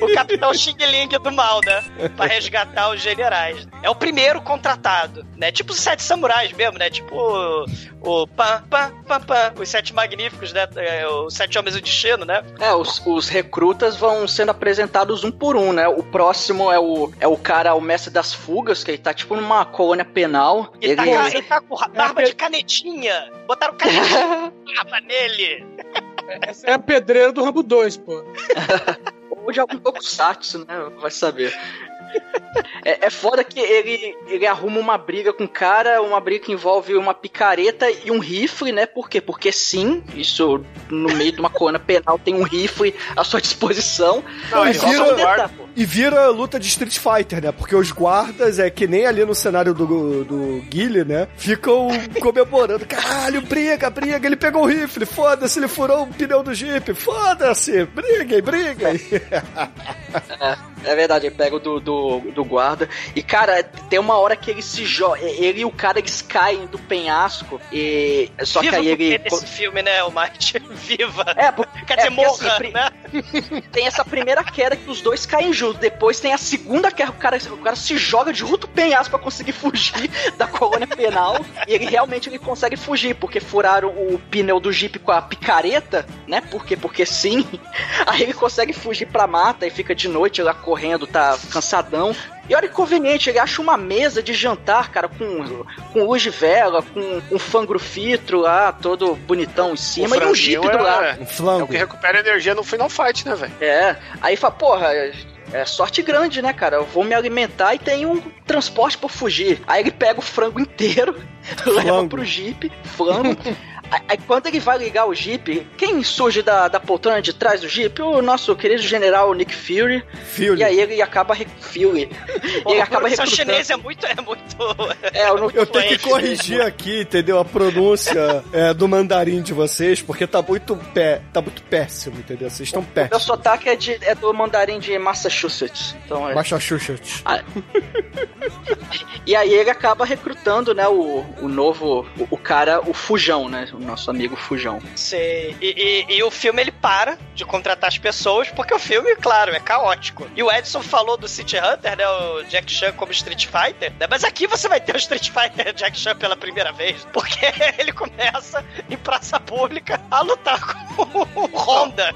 o capitão Xing Ling do mal, né? Pra resgatar os generais. É o primeiro contratado, né? Tipo os sete samurais mesmo, né? Tipo o. o pam, pam, pam, pam. Os sete magníficos, né? É, Os sete homens do destino, né? É, os, os recrutas vão sendo apresentados um por um, né? O próximo é o, é o cara, o mestre das fugas, que ele tá tipo numa colônia penal. Ele, tá, Ele- ele tá com barba de canetinha. Botaram canetinha barba nele. Essa é a pedreira do Rambo 2, pô. Ou de algum tokusatsu, né? Vai saber. É, é foda que ele, ele arruma uma briga com o cara, uma briga que envolve uma picareta e um rifle, né? Por quê? Porque sim, isso no meio de uma colônia penal tem um rifle à sua disposição. Não, e, rouba vira, guarda. e vira luta de Street Fighter, né? Porque os guardas, é que nem ali no cenário do, do Guile, né? Ficam comemorando. Caralho, briga, briga. Ele pegou o rifle. Foda-se, ele furou o pneu do Jeep. Foda-se. Briguem, briguem. É verdade, ele pega o do, do, do guarda. E, cara, tem uma hora que ele se joga. Ele e o cara eles caem do penhasco. E. Só Viva que aí ele. porque desse filme, né, o Might? Viva. É, por- Quer dizer, é porque, morra, assim, né? Tem essa primeira queda que os dois caem juntos. Depois tem a segunda queda, o cara, o cara se joga de junto penhasco pra conseguir fugir da colônia penal. E ele realmente ele consegue fugir, porque furaram o pneu do Jeep com a picareta, né? Porque, porque sim. Aí ele consegue fugir pra mata e fica de noite lá correndo, tá cansadão. E olha que conveniente, ele acha uma mesa de jantar, cara, com, com luz de vela, com um fangrofitro lá, todo bonitão em cima, e um Jeep do lado. é, Um é o flango. que recupera energia no Final Fight, né, velho? É, aí fala, porra, é, sorte grande, né, cara? Eu vou me alimentar e tem um transporte pra fugir. Aí ele pega o frango inteiro, leva Flango. pro Jeep, flango. Aí, quando ele vai ligar o Jeep, quem surge da, da poltrona de trás do Jeep? O nosso querido general Nick Fury. Fury. E aí ele acaba. Re... Fury. Ele acaba recrutando. chinesa é muito. É muito... É, eu não Eu tenho que corrigir aqui, entendeu? A pronúncia é, do mandarim de vocês, porque tá muito pé, tá muito péssimo, entendeu? Vocês estão Meu péssimos. sotaque é, de, é do mandarim de Massachusetts. Então é. Massachusetts. E aí ele acaba recrutando, né, o, o novo, o, o cara, o Fujão, né, o nosso amigo Fujão. Sei. E, e- e o filme ele para de contratar as pessoas, porque o filme, claro, é caótico. E o Edson falou do City Hunter, né? O Jack Chan como Street Fighter, né? Mas aqui você vai ter o Street Fighter Jack Chan pela primeira vez, porque ele começa em praça pública a lutar com o Honda.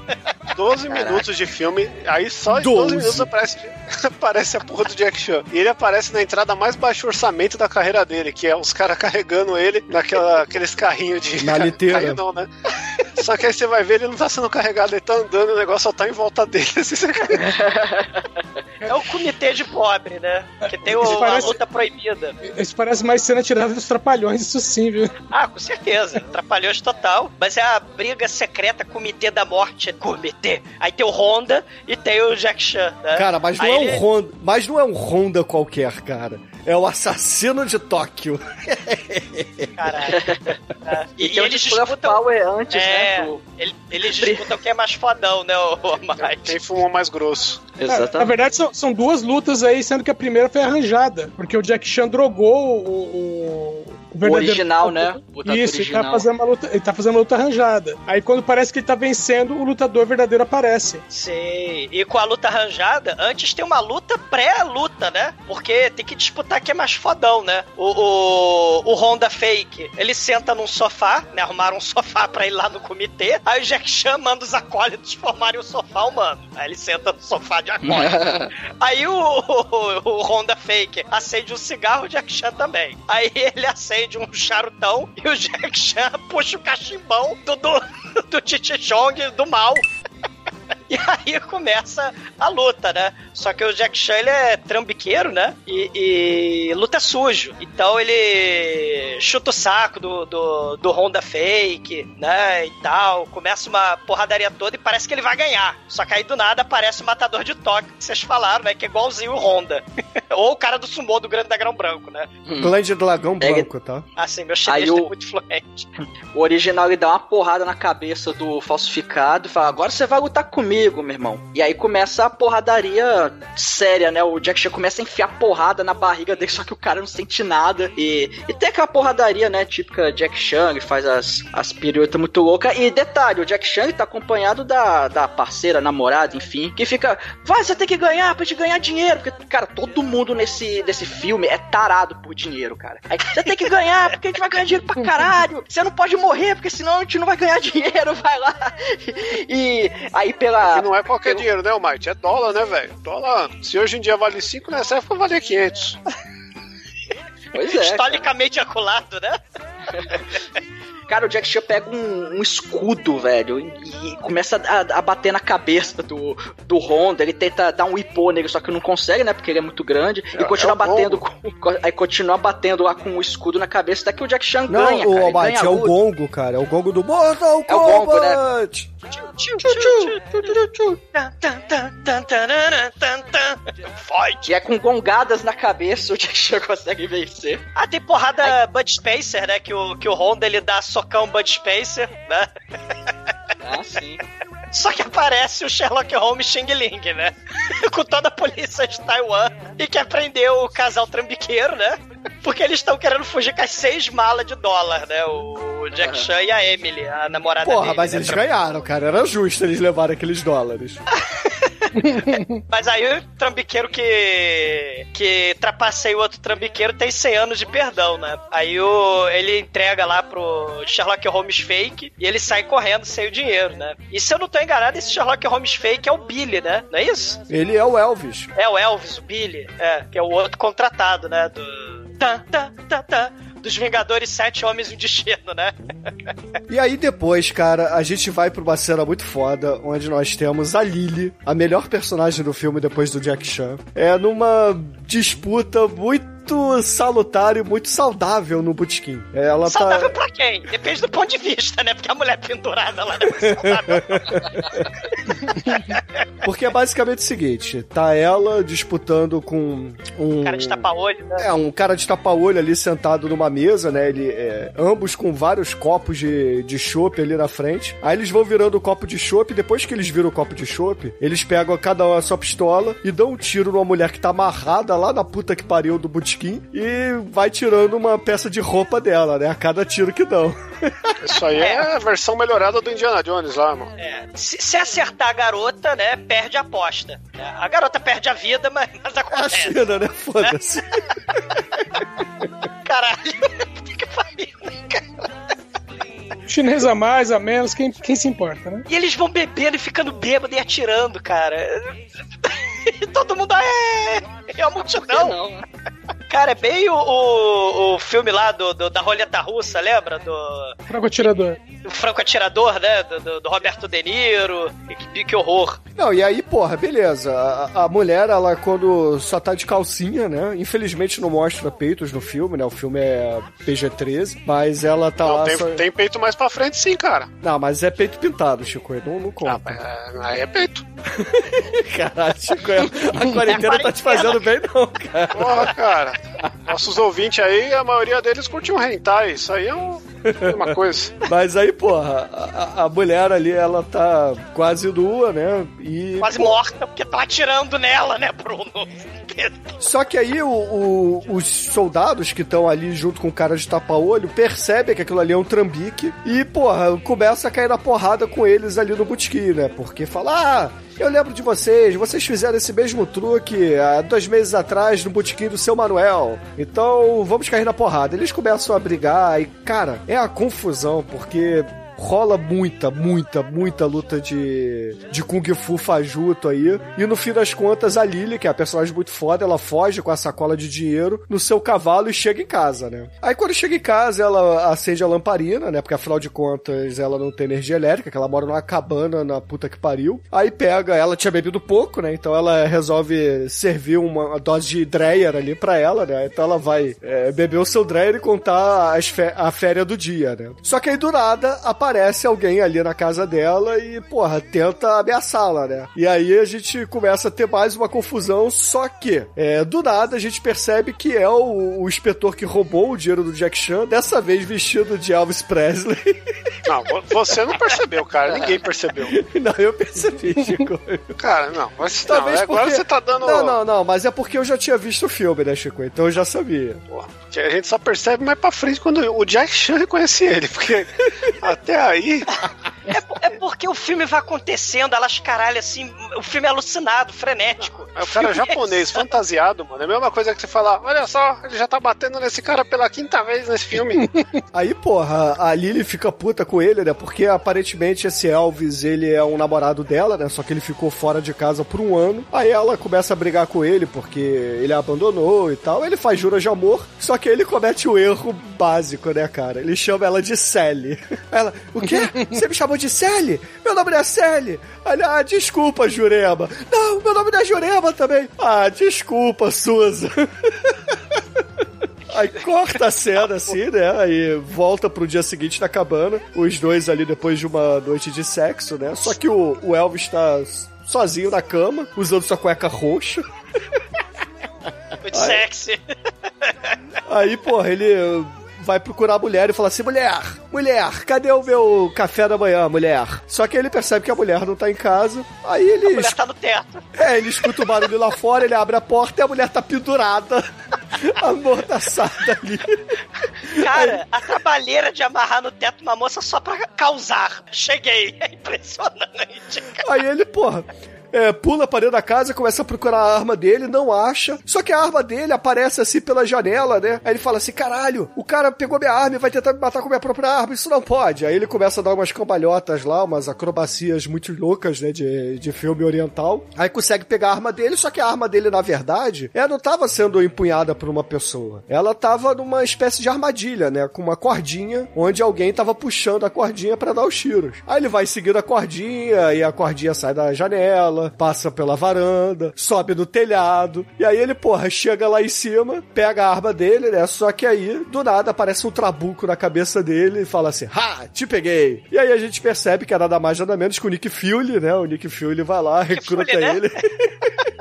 12 minutos de filme, aí só em 12, 12 minutos aparece, aparece a porra do Jack Chan. E ele aparece na entrada mais baixo orçamento da carreira dele, que é os caras carregando ele naqueles carrinhos de. Na liteira. Carrinho não, né? Só que aí você vai ver, ele não tá sendo carregado, ele tá andando, o negócio só tá em volta dele. assim, você- É o comitê de pobre, né? Que tem o, parece- a luta proibida. Isso parece mais cena tirada dos trapalhões, isso sim, viu? Ah, com certeza. Trapalhões total. Mas é a briga secreta Comitê da Morte. Comitê. Aí tem o Honda e tem o Jack Chan, né? Cara, mas não Aí é um ele- Honda, mas não é um Honda qualquer, cara. É o assassino de Tóquio. Caralho. É. E, E, tem o eles disputam. Power antes, É, né? do- ele- eles disputam quem é mais fodão, né, o, o Mike? Quem fumou mais grosso. É, Na Exatamente. verdade, são, são duas lutas aí, sendo que a primeira foi arranjada. Porque o Jack Chan drogou o, o, o verdadeiro. original, né? O lutador Isso, ele tá, original. fazendo uma luta, ele tá fazendo uma luta arranjada. Aí quando parece que ele tá vencendo, o lutador verdadeiro aparece. Sei. E com a luta arranjada, antes tem uma luta pré-luta, né? Porque tem que disputar quem é mais fodão, né? O, o, o Honda Fake, ele senta num sofá, né? Arrumaram um sofá pra ir lá no comitê. Aí o Jack Chan manda os acólitos formarem o sofá humano. Aí ele senta no sofá de acólito. Aí o, o, o Honda Fake acende um cigarro, o Jack Chan também. Aí ele acende um charutão e o Jack Chan puxa o cachimbão do, do, do Chichi Chong do mal. E aí começa a luta, né? Só que o Jack Chan ele é trambiqueiro, né? E, e luta sujo. Então ele chuta o saco do, do, do Honda Fake, né? E tal. Começa uma porradaria toda e parece que ele vai ganhar. Só que aí do nada aparece o matador de toque que vocês falaram, né? Que é igualzinho o Honda. Ou o cara do sumô do Grande Dragão Branco, né? Clã de dragão Pega- branco, tá? Assim, meu chinês Aí é o- muito fluente. O original ele dá uma porrada na cabeça do falsificado e fala: Agora você vai lutar comigo, meu irmão. E aí começa a porradaria séria, né? O Jack Chan começa a enfiar porrada na barriga dele, só que o cara não sente nada. E, e tem aquela porradaria, né? Típica Jack Chan, ele faz as, as piruetas muito loucas. E detalhe: o Jack Chan tá acompanhado da, da parceira, namorada, enfim, que fica: Vai, você tem que ganhar pra te ganhar dinheiro. Porque, cara, todo mundo nesse, nesse filme é tarado por dinheiro, cara. Aí você tem que ganhar, porque a gente vai ganhar dinheiro pra caralho. Você não pode morrer, porque senão a gente não vai ganhar dinheiro. Vai lá. E aí pela. E não é qualquer dinheiro, né, Mike? É dólar, né, velho? Dólar, se hoje em dia vale 5, nessa época valia 500. Pois é. Cara. Historicamente aculado, né? Cara, o Jack Chan pega um, um escudo, velho, e, e começa a, a bater na cabeça do, do Honda. Ele tenta dar um ipô nele, só que não consegue, né? Porque ele é muito grande. É- e continua é batendo com, Aí continua batendo lá com o escudo na cabeça. Até que o Jack Chan Não, ganha, o Almighty, ganha é o gongo, cara. É o gongo do Mortal É o gongo, né? Kombat. Fight! E é com gongadas na cabeça o Jack Chan consegue vencer. Ah, tem porrada Bud Spencer, né? Que o, que o Honda ele dá socão Bud Spencer, né? Ah, sim. Só que aparece o Sherlock Holmes Xing Ling, né? Com toda a polícia de Taiwan e quer prender o casal trambiqueiro, né? Porque eles estão querendo fugir com as seis malas de dólar, né? O Jack Aham. Chan e a Emily, a namorada Porra, dele. mas né? eles ganharam, cara. Era justo eles levarem aqueles dólares. Mas aí o trambiqueiro que que trapaceia o outro trambiqueiro tem 100 anos de perdão, né? Aí o, ele entrega lá pro Sherlock Holmes fake e ele sai correndo sem o dinheiro, né? E se eu não tô enganado, esse Sherlock Holmes fake é o Billy, né? Não é isso? Ele é o Elvis. É o Elvis, o Billy, é, que é o outro contratado, né? Do. Tá, tá, tá, tá. Dos Vingadores Sete Homens e um Destino, né? E aí depois, cara, a gente vai pra uma cena muito foda, onde nós temos a Lily, a melhor personagem do filme depois do Jack Chan. É numa disputa muito salutar e muito saudável no botequim. Ela Saudável tá... pra quem? Depende do ponto de vista, né? Porque a mulher pendurada lá não é saudável. Porque é basicamente o seguinte, tá ela disputando com um... Cara de tapa-olho, né? É, um cara de tapa-olho ali sentado numa mesa, né? Ele, é, ambos com vários copos de, de chopp ali na frente. Aí eles vão virando o copo de chopp. Depois que eles viram o copo de chopp, eles pegam cada um a sua pistola e dão um tiro numa mulher que tá amarrada lá na puta que pariu do botequim e vai tirando uma peça de roupa dela, né? A cada tiro que dão. Isso aí é a versão melhorada do Indiana Jones lá, mano. É, se, se acertar a garota, né, perde a aposta. né? A garota perde a vida, mas, mas É a acontece. China, né? Foda-se. Caralho, que pariu, cara. Chinês a mais, a menos, quem, quem se importa, né? E eles vão bebendo e ficando bêbado e atirando, cara. E todo mundo é. É a multidão. Não, né? Cara, é bem o, o, o filme lá do, do- da roleta russa, lembra? Do, Franco atirador. do Franco Atirador, né? Do, do- do Roberto De Niro. E Que, que horror. Não, e aí, porra, beleza. A, a mulher, ela, quando só tá de calcinha, né? Infelizmente não mostra peitos no filme, né? O filme é PG-13, mas ela tá Não, lá. tem, só- tem peito mais pra frente sim, cara. Não, mas é peito pintado, Chico. Não, não Ah, conta. mas é- aí é peito. Caralho, Chico, a quarentena tá te fazendo bem, não, cara. Porra, cara. Nossos ouvintes aí, a maioria deles curtiu hentai. Isso aí é um- é uma coisa. Mas aí, porra, a, a mulher ali, ela tá quase nua, né? E. Quase morta, porque estão atirando nela, né, Bruno? Só que aí o- o- os soldados que estão ali junto com o cara de tapa-olho percebem que aquilo ali é um trambique e, porra, começa a cair na porrada com eles ali no botequim, né? Porque fala, ah, eu lembro de vocês, vocês fizeram esse mesmo truque há dois meses atrás no botequim do seu Manuel. Então vamos cair na porrada. Eles começam a brigar e, cara, é a confusão, porque rola muita, muita, muita luta de, de Kung Fu fajuto aí. E no fim das contas, a Lily, que é a personagem muito foda, ela foge com a sacola de dinheiro no seu cavalo e chega em casa, né? Aí quando chega em casa, ela acende a lamparina, né? Porque afinal de contas, ela não tem energia elétrica, que ela mora numa cabana na puta que pariu. Aí pega, ela tinha bebido pouco, né? Então ela resolve servir uma dose de Dreyer ali pra ela, né? Então ela vai é, beber o seu Dreyer e contar as a férias do dia, né? Só que aí do nada aparece alguém ali na casa dela e, porra, tenta ameaçá-la, né? E aí a gente começa a ter mais uma confusão, só que é, do nada a gente percebe que é o, o inspetor que roubou o dinheiro do Jack Chan, dessa vez vestido de Elvis Presley. Não, vo- você não percebeu, cara. Ninguém percebeu. não, eu percebi, Chico. Cara, não. Mas, não Talvez agora porque- você tá dando. Não, não, não, mas é porque eu já tinha visto o filme, né, Chico? Então eu já sabia. Que A gente só percebe mais pra frente quando o Jack Chan reconhece ele, porque até aí. É porque o filme vai acontecendo, elas caralho assim, o filme é alucinado, frenético. É o cara japonês, fantasiado, mano. É a mesma coisa que você falar: olha só, ele já tá batendo nesse cara pela quinta vez nesse filme. Aí, porra, a Lily fica puta com ele, né? Porque aparentemente esse Elvis, ele é um namorado dela, né? Só que ele ficou fora de casa por um ano. Aí ela começa a brigar com ele porque ele a abandonou e tal. Ele faz juras de amor, só que ele comete o erro básico, né, cara? Ele chama ela de Sally. Ela, o quê? Você me chamou de Sally? Meu nome não é Sally. Ah, desculpa, Jurema. Não, meu nome não é Jurema também. Ah, desculpa, Susan. Aí corta a cena assim, né? Aí volta pro dia seguinte na cabana. Os dois ali depois de uma noite de sexo, né? Só que o, o Elvis tá sozinho na cama, usando sua cueca roxa. Muito sexy. Aí, porra, ele vai procurar a mulher e fala assim: mulher, mulher, cadê o meu café da manhã, mulher? Só que ele percebe que a mulher não tá em casa. Aí ele. A mulher tá no teto. É, ele escuta o barulho lá fora, ele abre a porta e a mulher tá pendurada, amordaçada ali. Cara, a trabalheira de amarrar no teto uma moça só pra causar. Cheguei. É impressionante. cara. Aí ele, porra. É, pula pra dentro da casa, começa a procurar a arma dele, não acha. Só que a arma dele aparece assim pela janela, né? Aí ele fala assim: caralho, o cara pegou minha arma e vai tentar me matar com minha própria arma, isso não pode. Aí ele começa a dar umas cambalhotas lá, umas acrobacias muito loucas, né? De, de filme oriental. Aí consegue pegar a arma dele, só que a arma dele, na verdade, ela não tava sendo empunhada por uma pessoa. Ela tava numa espécie de armadilha, né? Com uma cordinha, onde alguém tava puxando a cordinha pra dar os tiros. Aí ele vai seguindo a cordinha, e a cordinha sai da janela, passa pela varanda, sobe no telhado. E aí ele, porra, chega lá em cima, pega a arma dele, né? Só que aí, do nada, aparece um trabuco na cabeça dele e fala assim: Ha! Te peguei! E aí a gente percebe que é nada mais nada menos que o Nick Fury, né? O Nick Fury vai lá, recruta Fury, né? ele.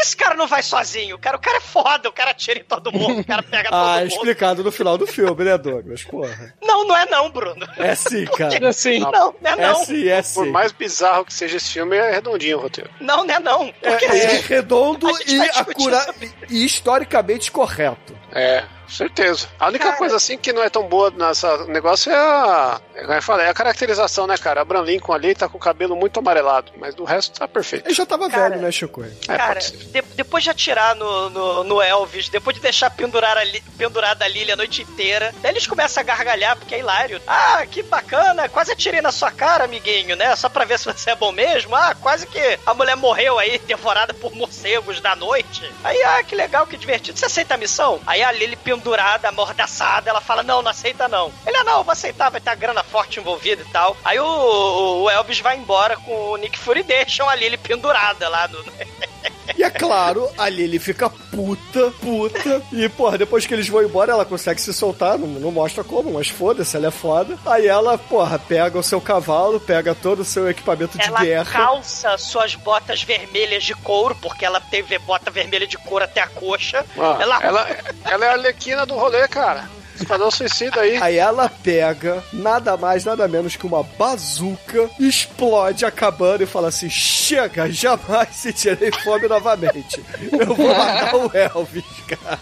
Por que esse cara não vai sozinho? Cara, o cara é foda, o cara atira em todo mundo, o cara pega todo Ah, mundo. explicado no final do filme, né, Douglas? Porra. Não, não é não, Bruno. É sim, cara. É assim. Não, não é É não. sim, é Por sim. mais bizarro que seja esse filme, é redondinho o roteiro. Não, não é não. Porque É, é redondo e, acura... e historicamente correto. É, certeza. A única Cara. coisa assim que não é tão boa nessa negócio é a. É, como eu falei, é a caracterização, né, cara? Abraham Lincoln ali tá com o cabelo muito amarelado, mas do resto tá perfeito. Ele já tava Cara, velho, né, Chico? É, Cara, de- depois de atirar no, no, no Elvis, depois de deixar pendurar a Li- pendurada a Lily a noite inteira, daí eles começam a gargalhar, porque é hilário. Ah, que bacana, quase atirei na sua cara, amiguinho, né? Só pra ver se você é bom mesmo. Ah, quase que a mulher morreu aí, devorada por morcegos da noite. Aí, ah, que legal, que divertido. Você aceita a missão? Aí a Lily pendurada, amordaçada, ela fala, não, não aceita não. Ele, ah, não, vou aceitar, vai ter a grana forte envolvida e tal. Aí o, o Elvis vai embora com o Nick Fury e deixam a Lily pendurada lá no... E é claro, ali ele fica puta, puta. E, porra, depois que eles vão embora, ela consegue se soltar. Não, não mostra como, mas foda-se, ela é foda. Aí ela, porra, pega o seu cavalo, pega todo o seu equipamento de ela guerra. calça suas botas vermelhas de couro, porque ela teve bota vermelha de couro até a coxa. Ah, ela... ela... Ela, é a Arlequina do rolê, cara. Esquadrão suicida aí. Aí ela pega nada mais, nada menos que uma bazuca, explode a cabana e fala assim: chega, jamais sentirei fome novamente. Eu vou matar o Elvis, cara.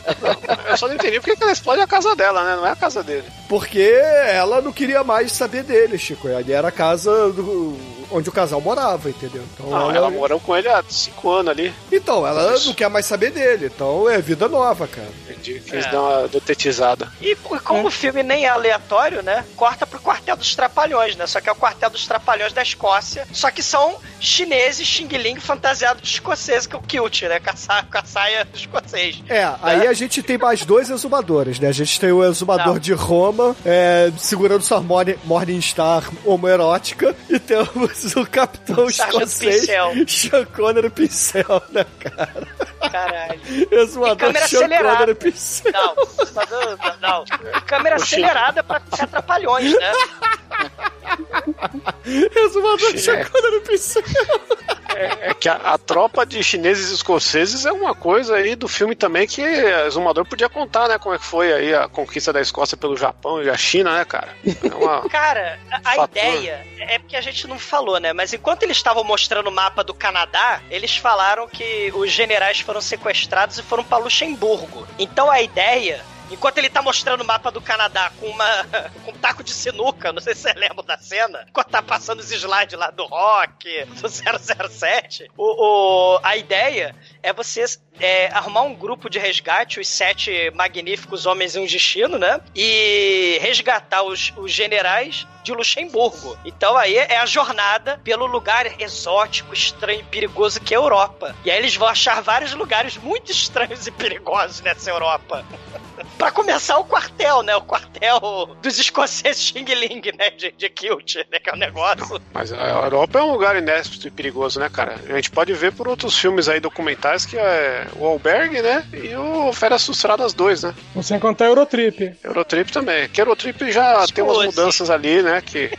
Eu só não entendi porque que ela explode a casa dela, né? Não é a casa dele. Porque ela não queria mais saber dele, Chico. Ali era a casa do- onde o casal morava, entendeu? Então Não, ela morou com ele há cinco anos ali. Então, ela não quer mais saber dele. Então é vida nova, cara. entendi. Que eles É. dão uma detetizada. E co- como o filme nem é aleatório, né? Corta pro quartel dos Trapalhões, né? Só que é o quartel dos Trapalhões da Escócia. Só que são chineses xing-ling fantasiados de escocês, que é o Kilt, né? Com a, com a saia escocês. É, aí a gente tem mais dois exumadores, né? A gente tem o exumador Não. de Roma, é, segurando sua morning, Morningstar homoerótica, e temos o capitão Sargento escocês, Pincel. Sean Connery Pincel, né, cara? Caralho. Exumador câmera Sean acelerada. Connery Pincel. Não, não, não. Câmera acelerada pra ser trapalhões, né? Exumador Sean Connery Pincel. É, é que a, a tropa de chineses e escoceses é uma coisa aí do filme também que o Exumador podia contar, né? Como é que foi aí a conquista da Escócia pelo Japão e a China, né, cara? É uma... Cara, a, a ideia é porque a gente não falou, né? Mas enquanto eles estavam mostrando o mapa do Canadá, eles falaram que os generais foram sequestrados e foram pra Luxemburgo. Então a ideia. Enquanto ele tá mostrando o mapa do Canadá com uma com um taco de sinuca, não sei se você lembra da cena, enquanto tá passando os slides lá do rock, do 007, o, o- a ideia é você é, arrumar um grupo de resgate, os sete magníficos homens em um destino, né? E resgatar os, os generais de Luxemburgo. Então aí é a jornada pelo lugar exótico, estranho e perigoso que é a Europa. E aí eles vão achar vários lugares muito estranhos e perigosos nessa Europa. Pra começar, o quartel, né? O quartel dos escoceses Xing Ling, né? De, de Kilt, né? Que é o negócio. Mas a Europa é um lugar inóspito e perigoso, né, cara? A gente pode ver por outros filmes aí que é o Albergue, né? E o Férias Frustradas 2, né? Sem contar Eurotrip. Eurotrip também. Que Eurotrip já tem umas mudanças ali, né? Que,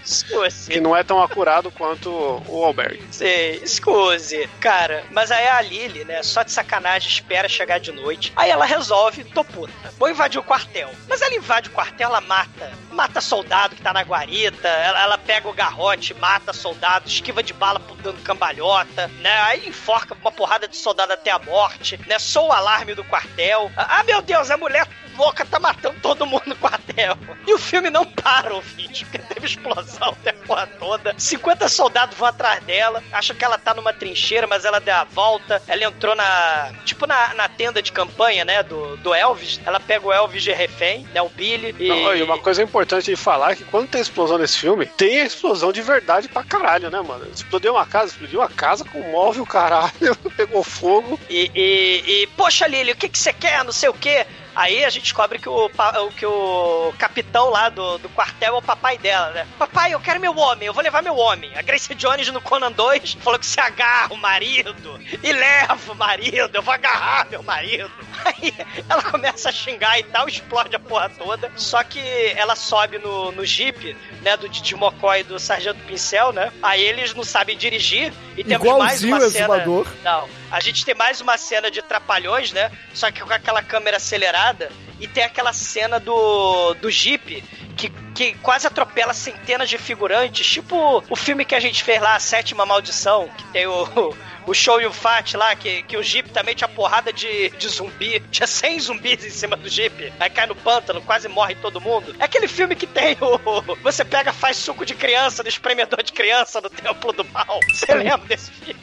que não é tão acurado quanto o Albergue. Sei, escuse. Cara, mas aí a Lily, né, só de sacanagem, espera chegar de noite. Aí ela resolve, tô puta, vou invadir o quartel. Mas ela invade o quartel, ela mata. Mata soldado que tá na guarita, ela, ela pega o garrote, mata soldado, esquiva de bala dando cambalhota, né? Aí enforca uma porrada de soldado até a morte, né? Sou o alarme do quartel. Ah, meu Deus, a mulher louca tá matando todo mundo no quartel. E o filme não para, o vídeo, porque teve explosão até a porra toda. 50 soldados vão atrás dela, acham que ela tá numa trincheira, mas ela deu a volta. Ela entrou na. Tipo na, na tenda de campanha, né? Do, do Elvis. Ela pega o Elvis de refém, né? O Billy. E, Não, e uma coisa importante de falar é que quando tem explosão nesse filme, tem a explosão de verdade pra caralho, né, mano? Explodiu uma casa, explodiu uma casa com móvel, caralho, pegou fogo. E, e, e, poxa, Lily, o que, que você quer? Não sei o quê. Aí a gente descobre que o, que o capitão lá do, do quartel é o papai dela, né? Papai, eu quero meu homem, eu vou levar meu homem. A Grace Jones no Conan 2 falou que se agarra o marido e leva o marido, eu vou agarrar meu marido. Aí ela começa a xingar e tal, explode a porra toda. Só que ela sobe no, no jeep, né, do Didi Mocó e do Sargento Pincel, né? Aí eles não sabem dirigir e temos mais Igualzinho uma o cena... exumador. Não. A gente tem mais uma cena de trapalhões, né? Só que com aquela câmera acelerada. E tem aquela cena do, do Jeep que, que quase atropela centenas de figurantes. Tipo o filme que a gente fez lá, A Sétima Maldição, que tem o. O show e o Fat lá, que, que o Jeep também tinha porrada de, de zumbi. Tinha 100 zumbis em cima do Jeep. Aí cai no pântano, quase morre todo mundo. É aquele filme que tem o. Você pega, faz suco de criança, do espremedor de criança no Templo do Mal. Você lembra desse filme?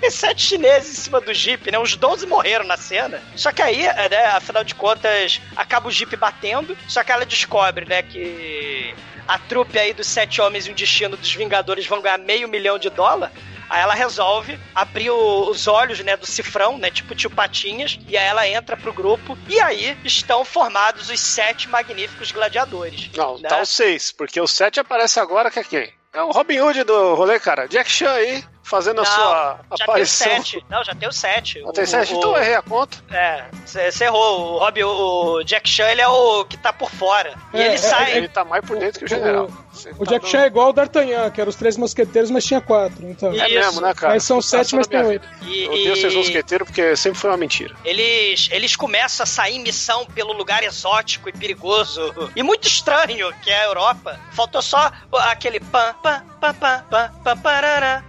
Tem sete chineses em cima do Jeep, né? Uns 12 morreram na cena. Só que aí, né, afinal de contas, acaba o Jeep batendo. Só que ela descobre, né, que a trupe aí dos sete homens e o destino dos Vingadores vão ganhar meio milhão de dólar. Aí ela resolve abrir o- os olhos, né, do cifrão, né, tipo tio Patinhas, e aí ela entra pro grupo, e aí estão formados os sete magníficos gladiadores. Não, né? tá o 6, porque o 7 aparece agora, que é quem? É o Robin Hood do rolê, cara. Jack Chan aí, fazendo a Não, sua já aparição. tem o sete. Não, já tem o sete. Não tem O- 7? o- Então eu errei a conta. É, você errou. O Rob, o, o Jack Chan, ele é o que tá por fora. E É, ele é, sai. Ele tá mais por dentro que o general. Você O tá Jack dando- Chan é igual o D'Artagnan, que era os três mosqueteiros, mas tinha quatro. Então. É Isso. mesmo, né, cara? Aí são Frustração sete, mas tem vida. E, Eu odeio vocês e mosqueteiros porque sempre foi uma mentira. eles, eles começam a sair em missão pelo lugar exótico e perigoso e muito estranho que é a Europa. Faltou só aquele pam, pam, pam, pam, pam, pam, parará,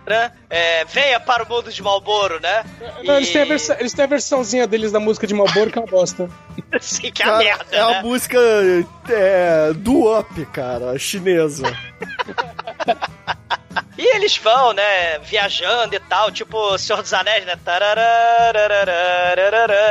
é, venha para o mundo de Malboro, né? Não, e... eles, têm eles, têm a versãozinha deles da música de Malboro que é uma bosta. Sim, que é a merda. É né? a música é, do Up, cara, chinesa. E eles vão, né, viajando e tal, tipo Senhor dos Anéis, né?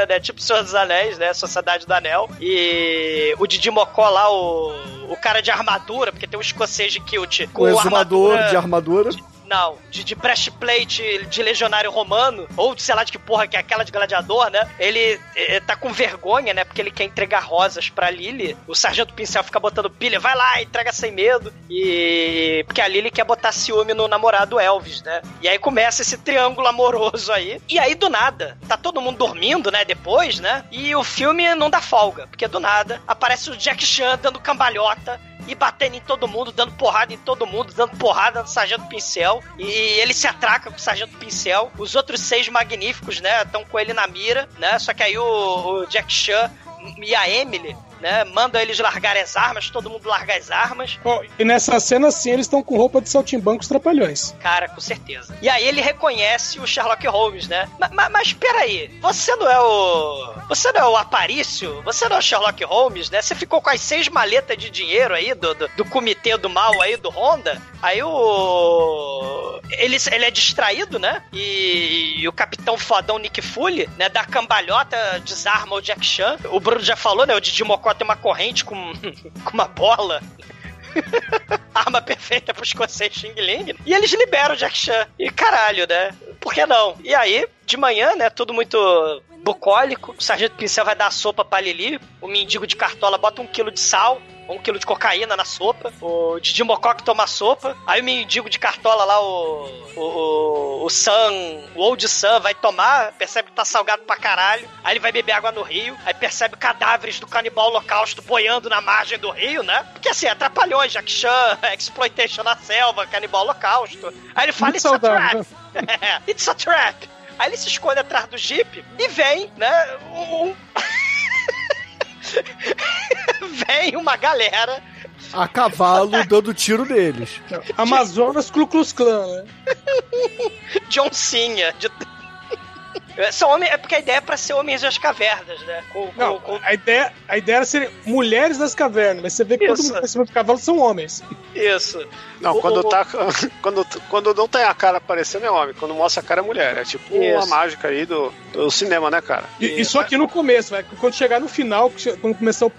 né? Tipo Senhor dos Anéis, né? Sociedade do Anel. E o Didi Mocó lá, o, o cara de armadura, porque tem um escocês de kilt. Com o exumador armadura, de armadura não, de, de breastplate de legionário romano, ou de sei lá de que porra que é aquela de gladiador, né? Ele eh, tá com vergonha, né? Porque ele quer entregar rosas pra Lily. O sargento pincel fica botando pilha, vai lá, entrega sem medo. E. Porque a Lily quer botar ciúme no namorado Elvis, né? E aí começa esse triângulo amoroso aí. E aí, do nada, tá todo mundo dormindo, né? Depois, né? E o filme não dá folga, porque do nada aparece o Jack Chan dando cambalhota e batendo em todo mundo, dando porrada em todo mundo, dando porrada no Sargento Pincel. E ele se atraca com o Sargento Pincel. Os outros seis magníficos, né, estão com ele na mira, né? Só que aí o, o Jack Chan e a Emily, né, mandam eles largarem as armas, todo mundo larga as armas. Bom, e nessa cena, sim, eles estão com roupa de saltimbancos trapalhões. Cara, com certeza. E aí ele reconhece o Sherlock Holmes, né? Ma- ma- mas peraí, você não é o. Você não é o Aparício? Você não é o Sherlock Holmes, né? Você ficou com as seis maletas de dinheiro aí do, do, do comitê do mal aí do Honda. Aí o. Ele, ele é distraído, né? E, e o capitão fodão Nick Fury, né? Dá cambalhota, desarma o Jack Chan. O Bruno já falou, né? O Didi Mocó tem uma corrente com, com uma bola. Arma perfeita pro escocês Xing Ling. E eles liberam o Jack Chan. E caralho, né? Por que não? E aí, de manhã, né? Tudo muito bucólico. O sargento pincel vai dar a sopa pra Lili. O mendigo de cartola bota um quilo de sal. Um quilo de cocaína na sopa. O Didi Mocó que toma a sopa. Aí o mendigo de cartola lá, o. O, o, o Sam, o Old Sam, vai tomar, percebe que tá salgado pra caralho. Aí ele vai beber água no rio. Aí percebe cadáveres do canibal holocausto boiando na margem do rio, né? Porque assim, atrapalhões, Jack Chan, Exploitation na selva, canibal holocausto. Aí ele fala, Muito it's a trap. É, it's a trap. Aí ele se esconde atrás do jeep e vem, né? Um. vem uma galera A cavalo dando tiro neles. Amazonas Clu Klux Klan, né? de oncinha. De... São homens, é porque a ideia é pra ser homens das cavernas, né? Com, com- Não, com- a ideia, a ideia era ser mulheres das cavernas, mas você vê que todo Isso. mundo em cima do cavalo são homens. Isso. Não, O- quando, o- tá, quando, quando não tem a cara aparecendo é homem, quando mostra a cara é mulher. É tipo uma Isso. mágica aí do, do cinema, né, cara? E, isso aqui no começo, vai. Quando chegar no final, que quando começar o,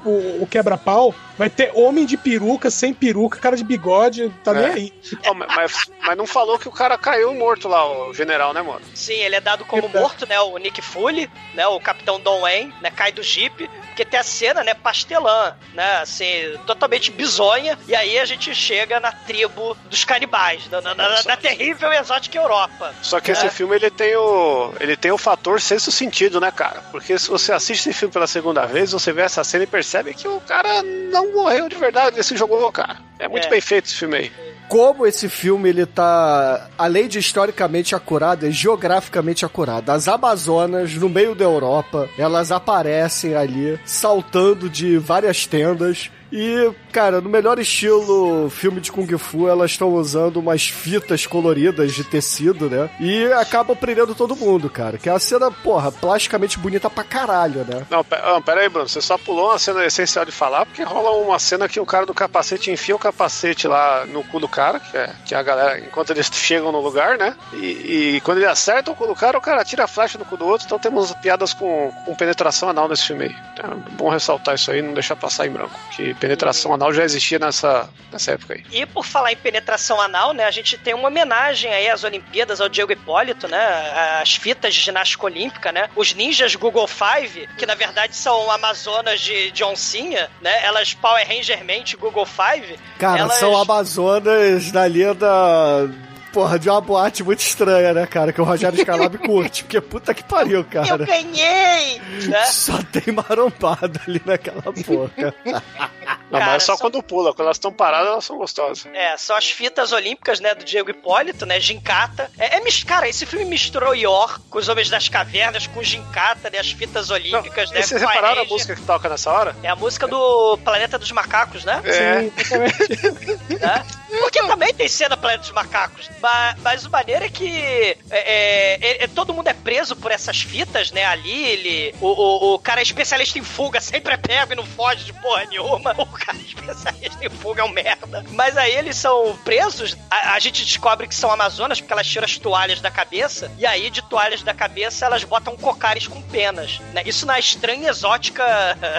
o quebra-pau, vai ter homem de peruca, sem peruca, cara de bigode, tá nem É. aí. Ó, mas, mas- não falou que o cara caiu morto lá, o general, né, mano? Sim, ele é dado como morto, né? O Nick Fury, né? O Capitão Don Wayne, né? Cai do Jeep. Porque tem a cena, né? Pastelã, né? Assim, totalmente bizonha. E aí a gente chega na tribo dos canibais, na, na- na- na terrível e exótica Europa. Só que É. esse filme ele tem o ele tem o fator senso sentido, né, cara? Porque se você assiste esse filme pela segunda vez, você vê essa cena e percebe que o cara não morreu de verdade, ele se jogou, cara. É muito É. bem feito esse filme aí. Como esse filme ele tá, além de historicamente acurado, é geograficamente acurado. As Amazonas, no meio da Europa, elas aparecem ali, saltando de várias tendas. E, cara, no melhor estilo filme de Kung Fu, elas estão usando umas fitas coloridas de tecido, né? E acabam prendendo todo mundo, cara. Que é uma cena, porra, plasticamente bonita pra caralho, né? Não, pe- pera aí, Bruno, você só pulou uma cena essencial de falar, porque rola uma cena que o cara do capacete enfia o capacete lá no cu do cara, que é, que a galera, enquanto eles chegam no lugar, né? E, e quando ele acerta o cu do cara, o cara tira a flecha do cu do outro, então temos piadas com, com penetração anal nesse filme aí. É bom ressaltar isso aí, não deixar passar em branco, que penetração anal já existia nessa, nessa época aí. E por falar em penetração anal, né, a gente tem uma homenagem aí às Olimpíadas, ao Diego Hipólito, né, as fitas de ginástica olímpica, né, os ninjas Google Five, que na verdade são amazonas de, de oncinha, né, elas Power Rangermente Google Five. Cara, elas... são Amazonas na linha da. Porra, de uma boate muito estranha, né, cara? Que o Rogério Scalab curte. Porque puta que pariu, Eu cara. ganhei! Né? Só tem marombada ali naquela porra. Não, Cara, mas é só são- quando pula, quando elas estão paradas, elas são gostosas. É, são as fitas olímpicas, né, do Diego Hipólito, né, Gincata. É, é mis- cara, esse filme misturou Yor com os Homens das Cavernas, com Gincata, né, as fitas olímpicas, né, e vocês repararam a música que toca nessa hora? É a música do Planeta dos Macacos, né? É. Sim, exatamente. né? Porque também tem cena Planeta dos Macacos. Mas, mas o maneiro é que é, é, é- todo mundo é preso por essas fitas, né? Ali, ele. O, o, o cara especialista em fuga sempre é pego e não foge de porra nenhuma. O cara especialista em fuga é um merda. Mas aí eles são presos. A, a gente descobre que são amazonas porque elas tiram as toalhas da cabeça. E aí, de toalhas da cabeça, elas botam cocares com penas. Né? Isso na estranha exótica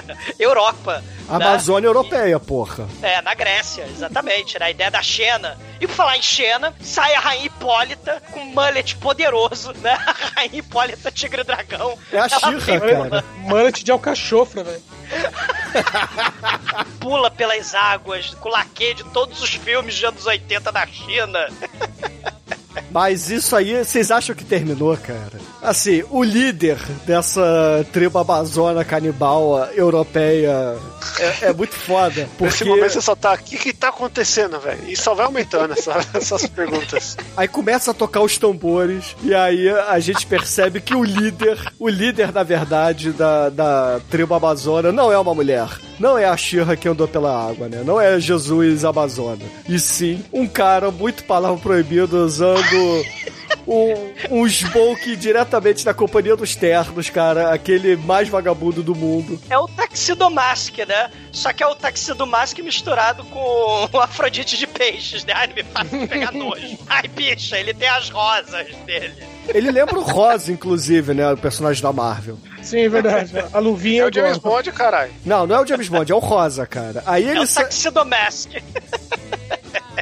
Europa. né? Amazônia europeia, porra. É, na Grécia, exatamente. Na ideia da Xena. E por falar em Xena, sai a Rainha Hipólita com um mullet poderoso, né? A Rainha Hipólita Tigre Dragão. É a Xirra, cara. Mullet de alcachofra, velho. pula pelas águas com laque de todos os filmes dos anos 80 da China. Mas isso aí, vocês acham que terminou, cara? Assim, o líder dessa tribo amazona canibal europeia é, é muito foda. Nesse Porque momento você só tá. O que que tá acontecendo, velho? E só vai aumentando essa- essas perguntas. aí começa a tocar os tambores e aí a gente percebe que o líder, o líder, na verdade, da, da tribo amazona não é uma mulher. Não é a Xirra que andou pela água, né? Não é Jesus amazona. E sim, um cara muito palavra proibida usando um, um smoke diretamente da companhia dos ternos, cara. Aquele mais vagabundo do mundo. É o Taxidomask, né? Só que é o Taxidomask misturado com o Afrodite de peixes, né? Ai, me faz pegar nojo. Ai, bicha, ele tem as rosas dele. Ele lembra o Rosa, inclusive, né? O personagem da Marvel. Sim, é verdade. A luvinha É o James. Bond, caralho. Não, não é o James Bond, é o Rosa, cara. Aí É ele, o sa- Taxidomask.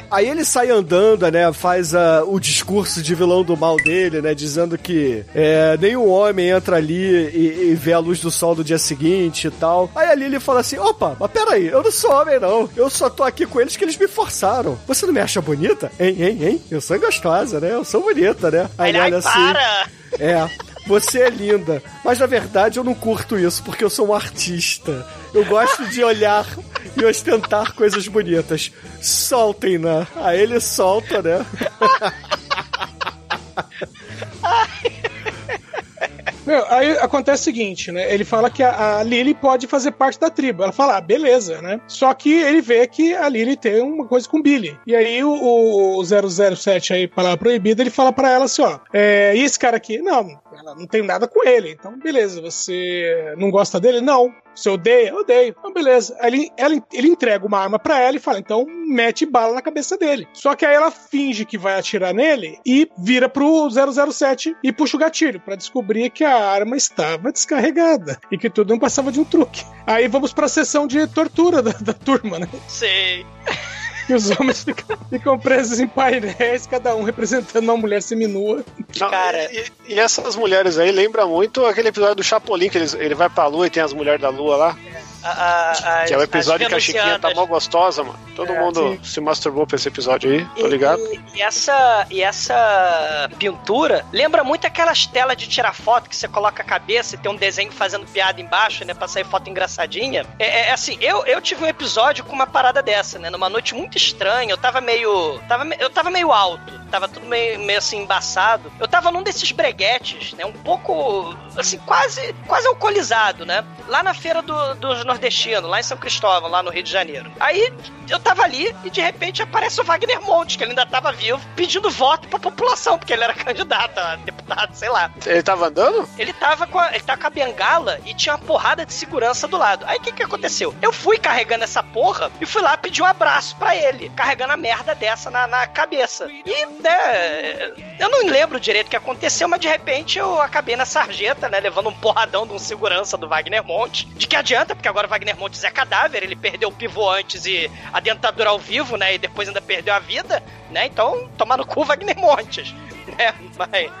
aí ele sai andando, né? Faz ah, o discurso de vilão do mal dele, né? Dizendo que é, nenhum homem entra ali e, e vê a luz do sol do dia seguinte e tal. Aí ali ele fala assim: opa, mas peraí, eu não sou homem, não. Eu só tô aqui com eles que eles me forçaram. Você não me acha bonita? Hein, hein, hein? Eu sou gostosa, né? Eu sou bonita, né? Aí Ele, olha assim. para! É, você é linda. Mas na verdade eu não curto isso, porque eu sou um artista. Eu gosto de olhar e ostentar coisas bonitas. Soltem-na. Aí ele solta, né? Meu, aí acontece o seguinte, né? Ele fala que a, a Lily pode fazer parte da tribo. Ela fala, ah, beleza, né? Só que ele vê que a Lily tem uma coisa com o Billy. E aí o, o 007 aí, palavra proibida, ele fala pra ela assim, ó, é, e esse cara aqui? Não, ela não tem nada com ele. Então, beleza, você não gosta dele? Não. Você odeia? Odeio. Então, beleza. Ele, ela- ele entrega uma arma pra ela e fala, então mete bala na cabeça dele. Só que aí ela finge que vai atirar nele e vira pro 007 e puxa o gatilho pra descobrir que a arma estava descarregada e que tudo não passava de um truque. Aí vamos pra sessão de tortura da, da turma, né? Sei. E os homens ficam, ficam presos em painéis, cada um representando uma mulher seminua. Não, Cara. E, e essas mulheres aí lembram muito aquele episódio do Chapolin, que eles- ele vai pra lua e tem as mulheres da lua lá. A, a, Que é o episódio que a Chiquinha tá mó gostosa, mano. Todo É, mundo se masturbou pra esse episódio aí, tô ligado? E, e essa, e essa pintura lembra muito aquelas telas de tirar foto que você coloca a cabeça e tem um desenho fazendo piada embaixo, né? Pra sair foto engraçadinha. É, é assim, eu, eu tive um episódio com uma parada dessa, né? Numa noite muito estranha, eu tava meio. Tava, eu tava meio alto, tava tudo meio, meio assim embaçado. Eu tava num desses breguetes, né? Um pouco. Assim, quase, quase alcoolizado, né? Lá na feira do- dos nordestinos, lá em São Cristóvão, lá no Rio de Janeiro. Aí eu tava ali e de repente aparece o Wagner Montes, que ele ainda tava vivo, pedindo voto pra população, porque ele era candidato a deputado, sei lá. Ele tava andando? Ele tava com a, ele tava com a bengala e tinha uma porrada de segurança do lado. Aí o que que aconteceu? Eu fui carregando essa porra e fui lá pedir um abraço pra ele, carregando a merda dessa na, na cabeça. E, né, eu não lembro direito o que aconteceu, mas de repente eu acabei na sarjeta, né, levando um porradão de um segurança do Wagner Montes. De que adianta, porque agora o Wagner Montes é cadáver, ele perdeu o pivô antes e a dentadura ao vivo, né, e depois ainda perdeu a vida, né, então tomar no cu Wagner Montes, né, mas...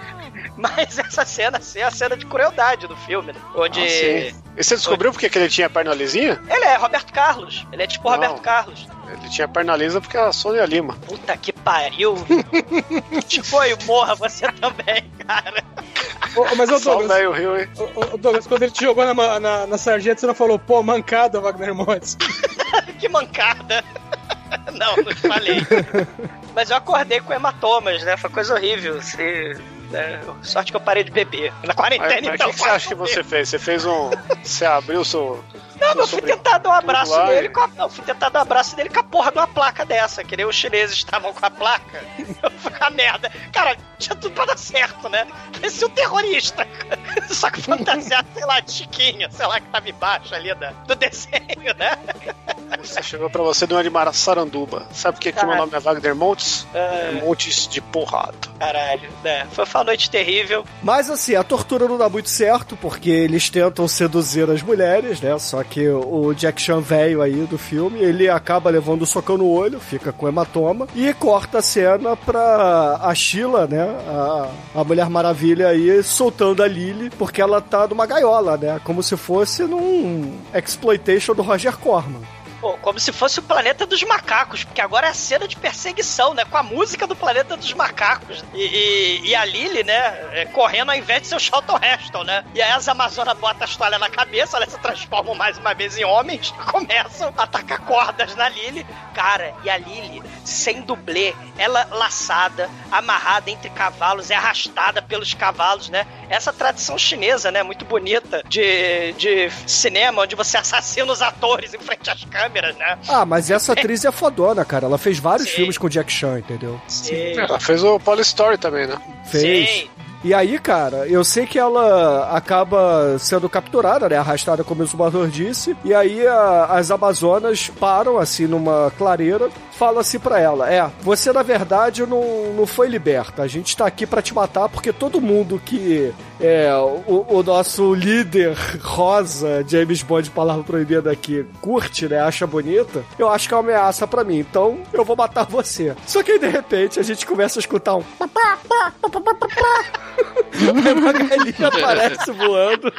Mas essa cena assim, é a cena de crueldade do filme, né? Onde. Ah, sim. E você descobriu por que que ele tinha perna lisinha? ele é Roberto Carlos. Ele é tipo Não. Roberto Carlos. Ele tinha perna lisa porque a Sônia Lima. Puta que pariu. tipo, e morra você também, cara. Ô, mas ô o Douglas, velho Rio, hein? ô, ô, Douglas, quando ele te jogou na, na, na sarjeta, você não falou, pô, mancada, Wagner Montes. que mancada. Não, não te falei. Mas eu acordei com hematomas, né? Foi coisa horrível. Se, né? Sorte que eu parei de beber. Na quarentena, mas o então. que, que você acha que você fez? Você fez um. Você abriu seu, Não, mas eu fui tentar dar um abraço lá nele e- com a... Não, fui tentar dar um abraço nele com a porra de uma placa dessa, que nem os chineses estavam com a placa. Eu fui a merda. Cara, tinha tudo pra dar certo, né? Parecia um terrorista. Só que fantasiado, sei lá, de chiquinho, sei lá, que tava embaixo ali da, do desenho, né? Você chegou pra você de uma de Saranduba. Sabe por que, que meu nome é Wagner Montes? É. É Montes de porrada. Caralho, né? Foi uma noite terrível. Mas assim, a tortura não dá muito certo, porque eles tentam seduzir as mulheres, né? Só que o Jack Chan velho aí do filme, ele acaba levando o socão no olho, fica com hematoma, e corta a cena pra a Sheila, né? A, a Mulher Maravilha aí, soltando a Lily, porque ela tá numa gaiola, né? Como se fosse num exploitation do Roger Corman. Pô, como se fosse o planeta dos macacos, porque agora é a cena de perseguição, né? Com a música do planeta dos macacos. E, e- e a Lily, né? é, correndo ao invés de ser o Charlton Heston, né? E aí as Amazonas botam as toalhas na cabeça, elas se transformam mais uma vez em homens e começam a atacar cordas na Lily. Cara, e a Lily, sem dublê, ela laçada, amarrada entre cavalos, é arrastada pelos cavalos, né? Essa tradição chinesa, né? Muito bonita de, de cinema, onde você assassina os atores em frente às câmeras, né? Ah, mas essa atriz é fodona, cara. Ela fez vários Sim. filmes com o Jack Chan, entendeu? Sim. Ela fez o Polystory também, né? Fez. Sim. E aí, cara, eu sei que ela acaba sendo capturada, né? Arrastada, como o Zumbador disse. E aí a- as Amazonas param, assim, numa clareira. Fala assim pra ela: É, você na verdade não, não foi liberta. A gente tá aqui pra te matar porque todo mundo que é o, o nosso líder rosa, James Bond, palavra proibida aqui, curte, né? Acha bonita. Eu acho que é uma ameaça pra mim. Então eu vou matar você. Só que aí, de repente, a gente começa a escutar um. Aí uma galinha aparece voando.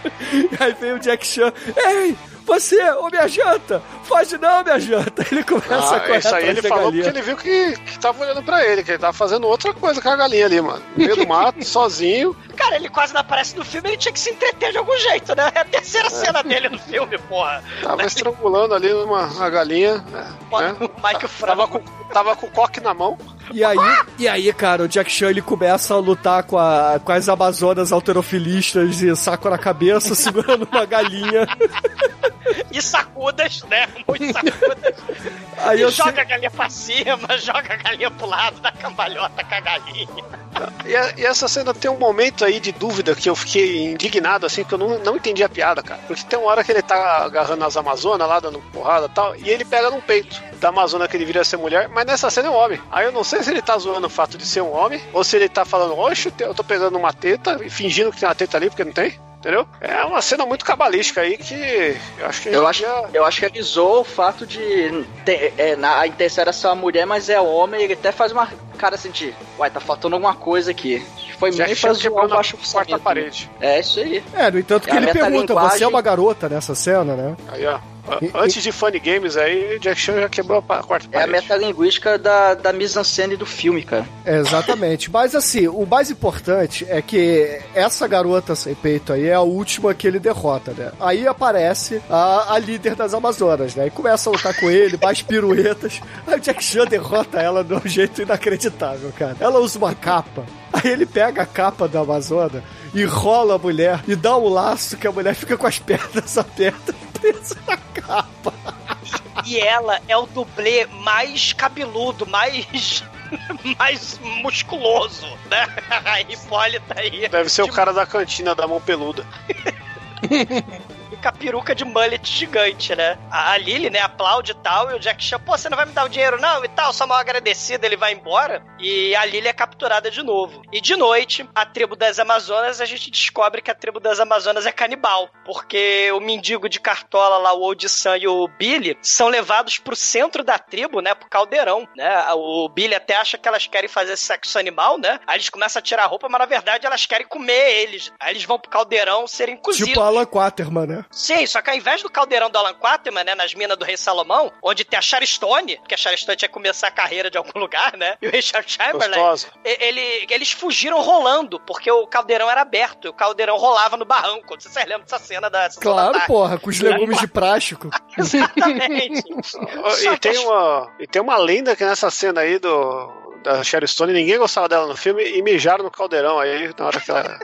Aí vem o Jack Chan. Ei, você, ô minha janta! Foge não, minha janta! Ele começa a Ah, correr isso aí ele falou galinha. porque ele viu que, que tava olhando pra ele, que ele tava fazendo outra coisa com a galinha ali, mano. No meio do mato, sozinho. Cara, ele quase não aparece no filme, ele tinha que se entreter de algum jeito, né? É a terceira cena dele no filme, porra. Tava estrangulando ali uma, uma galinha. né? O Mike Tava com, tava com o coque na mão. E aí, e aí, cara, o Jack Chan ele começa a lutar com, a, com as amazonas alterofilistas e saco na cabeça, segurando uma galinha. E sacudas, né? Muito sacudas. Aí e eu joga sei- a galinha pra cima, joga a galinha pro lado, dá cambalhota com a galinha. E, e essa cena tem um momento aí de dúvida que eu fiquei indignado, assim, que eu não, não entendi a piada, cara. Porque tem uma hora que ele tá agarrando as Amazonas lá, dando porrada e tal, e ele pega num peito da Amazona que ele viria ser mulher, mas nessa cena é um homem. Aí eu não sei se ele tá zoando o fato de ser um homem, ou se ele tá falando, oxe, eu tô pegando uma teta e fingindo que tem uma teta ali, porque não tem. Entendeu? É uma cena muito cabalística aí que eu acho que a Eu acho, eu acho que ele zoou o fato de ter, é, na, a intenção era ser uma mulher, mas é homem, ele até faz uma cara assim de, uai, tá faltando alguma coisa aqui. Foi Já meio pra zoar o baixo quarta parede. É isso aí. É, no entanto que É ele pergunta, metalinguagem- você é uma garota nessa cena, né? Aí, ó. Antes de Funny Games aí, Jack Chan já quebrou a quarta É a parede. metalinguística da, da mise-en-scène do filme, cara. É, exatamente. Mas assim, o mais importante é que essa garota sem peito aí é a última que ele derrota, né? Aí aparece a, a líder das Amazonas, né? E começa a lutar com ele, mais piruetas. Aí o Jack Chan derrota ela de um jeito inacreditável, cara. Ela usa uma capa. Aí ele pega a capa da Amazona, enrola a mulher e dá um laço que a mulher fica com as pernas abertas presa na capa. E ela é o dublê mais cabeludo, mais. mais musculoso, né? A Hipólita aí. Deve ser o cara da cantina da mão peluda. Com a peruca de mullet gigante, né? A Lily, né, aplaude e tal, e o Jack Chan, pô, você não vai me dar o dinheiro não? E tal, só mal agradecido, ele vai embora. E a Lily é capturada de novo. E de noite, a tribo das Amazonas, a gente descobre que a tribo das Amazonas é canibal. Porque o mendigo de cartola lá, o Old-san e o Billy, são levados pro centro da tribo, né, pro caldeirão, né? O Billy até acha que elas querem fazer sexo animal, né? Aí eles começam a tirar a roupa, mas na verdade elas querem comer eles. Aí eles vão pro caldeirão serem cozidos. Tipo Alan Quaterman, né? Sim, só que ao invés do caldeirão do Alan Quaterman, né, nas minas do Rei Salomão, onde tem a Charistone, que a Charistone tinha que começar a carreira de algum lugar, né, e o Richard Chamberlain, ele, eles fugiram rolando, porque o caldeirão era aberto, e o caldeirão rolava no barranco. Vocês lembram dessa cena da Sessão da Claro, Tarde? porra, com os legumes de plástico. Exatamente. E tem, uma, e tem uma lenda que nessa cena aí do, da Sherry Stone, ninguém gostava dela no filme e mijaram no caldeirão aí na hora que ela.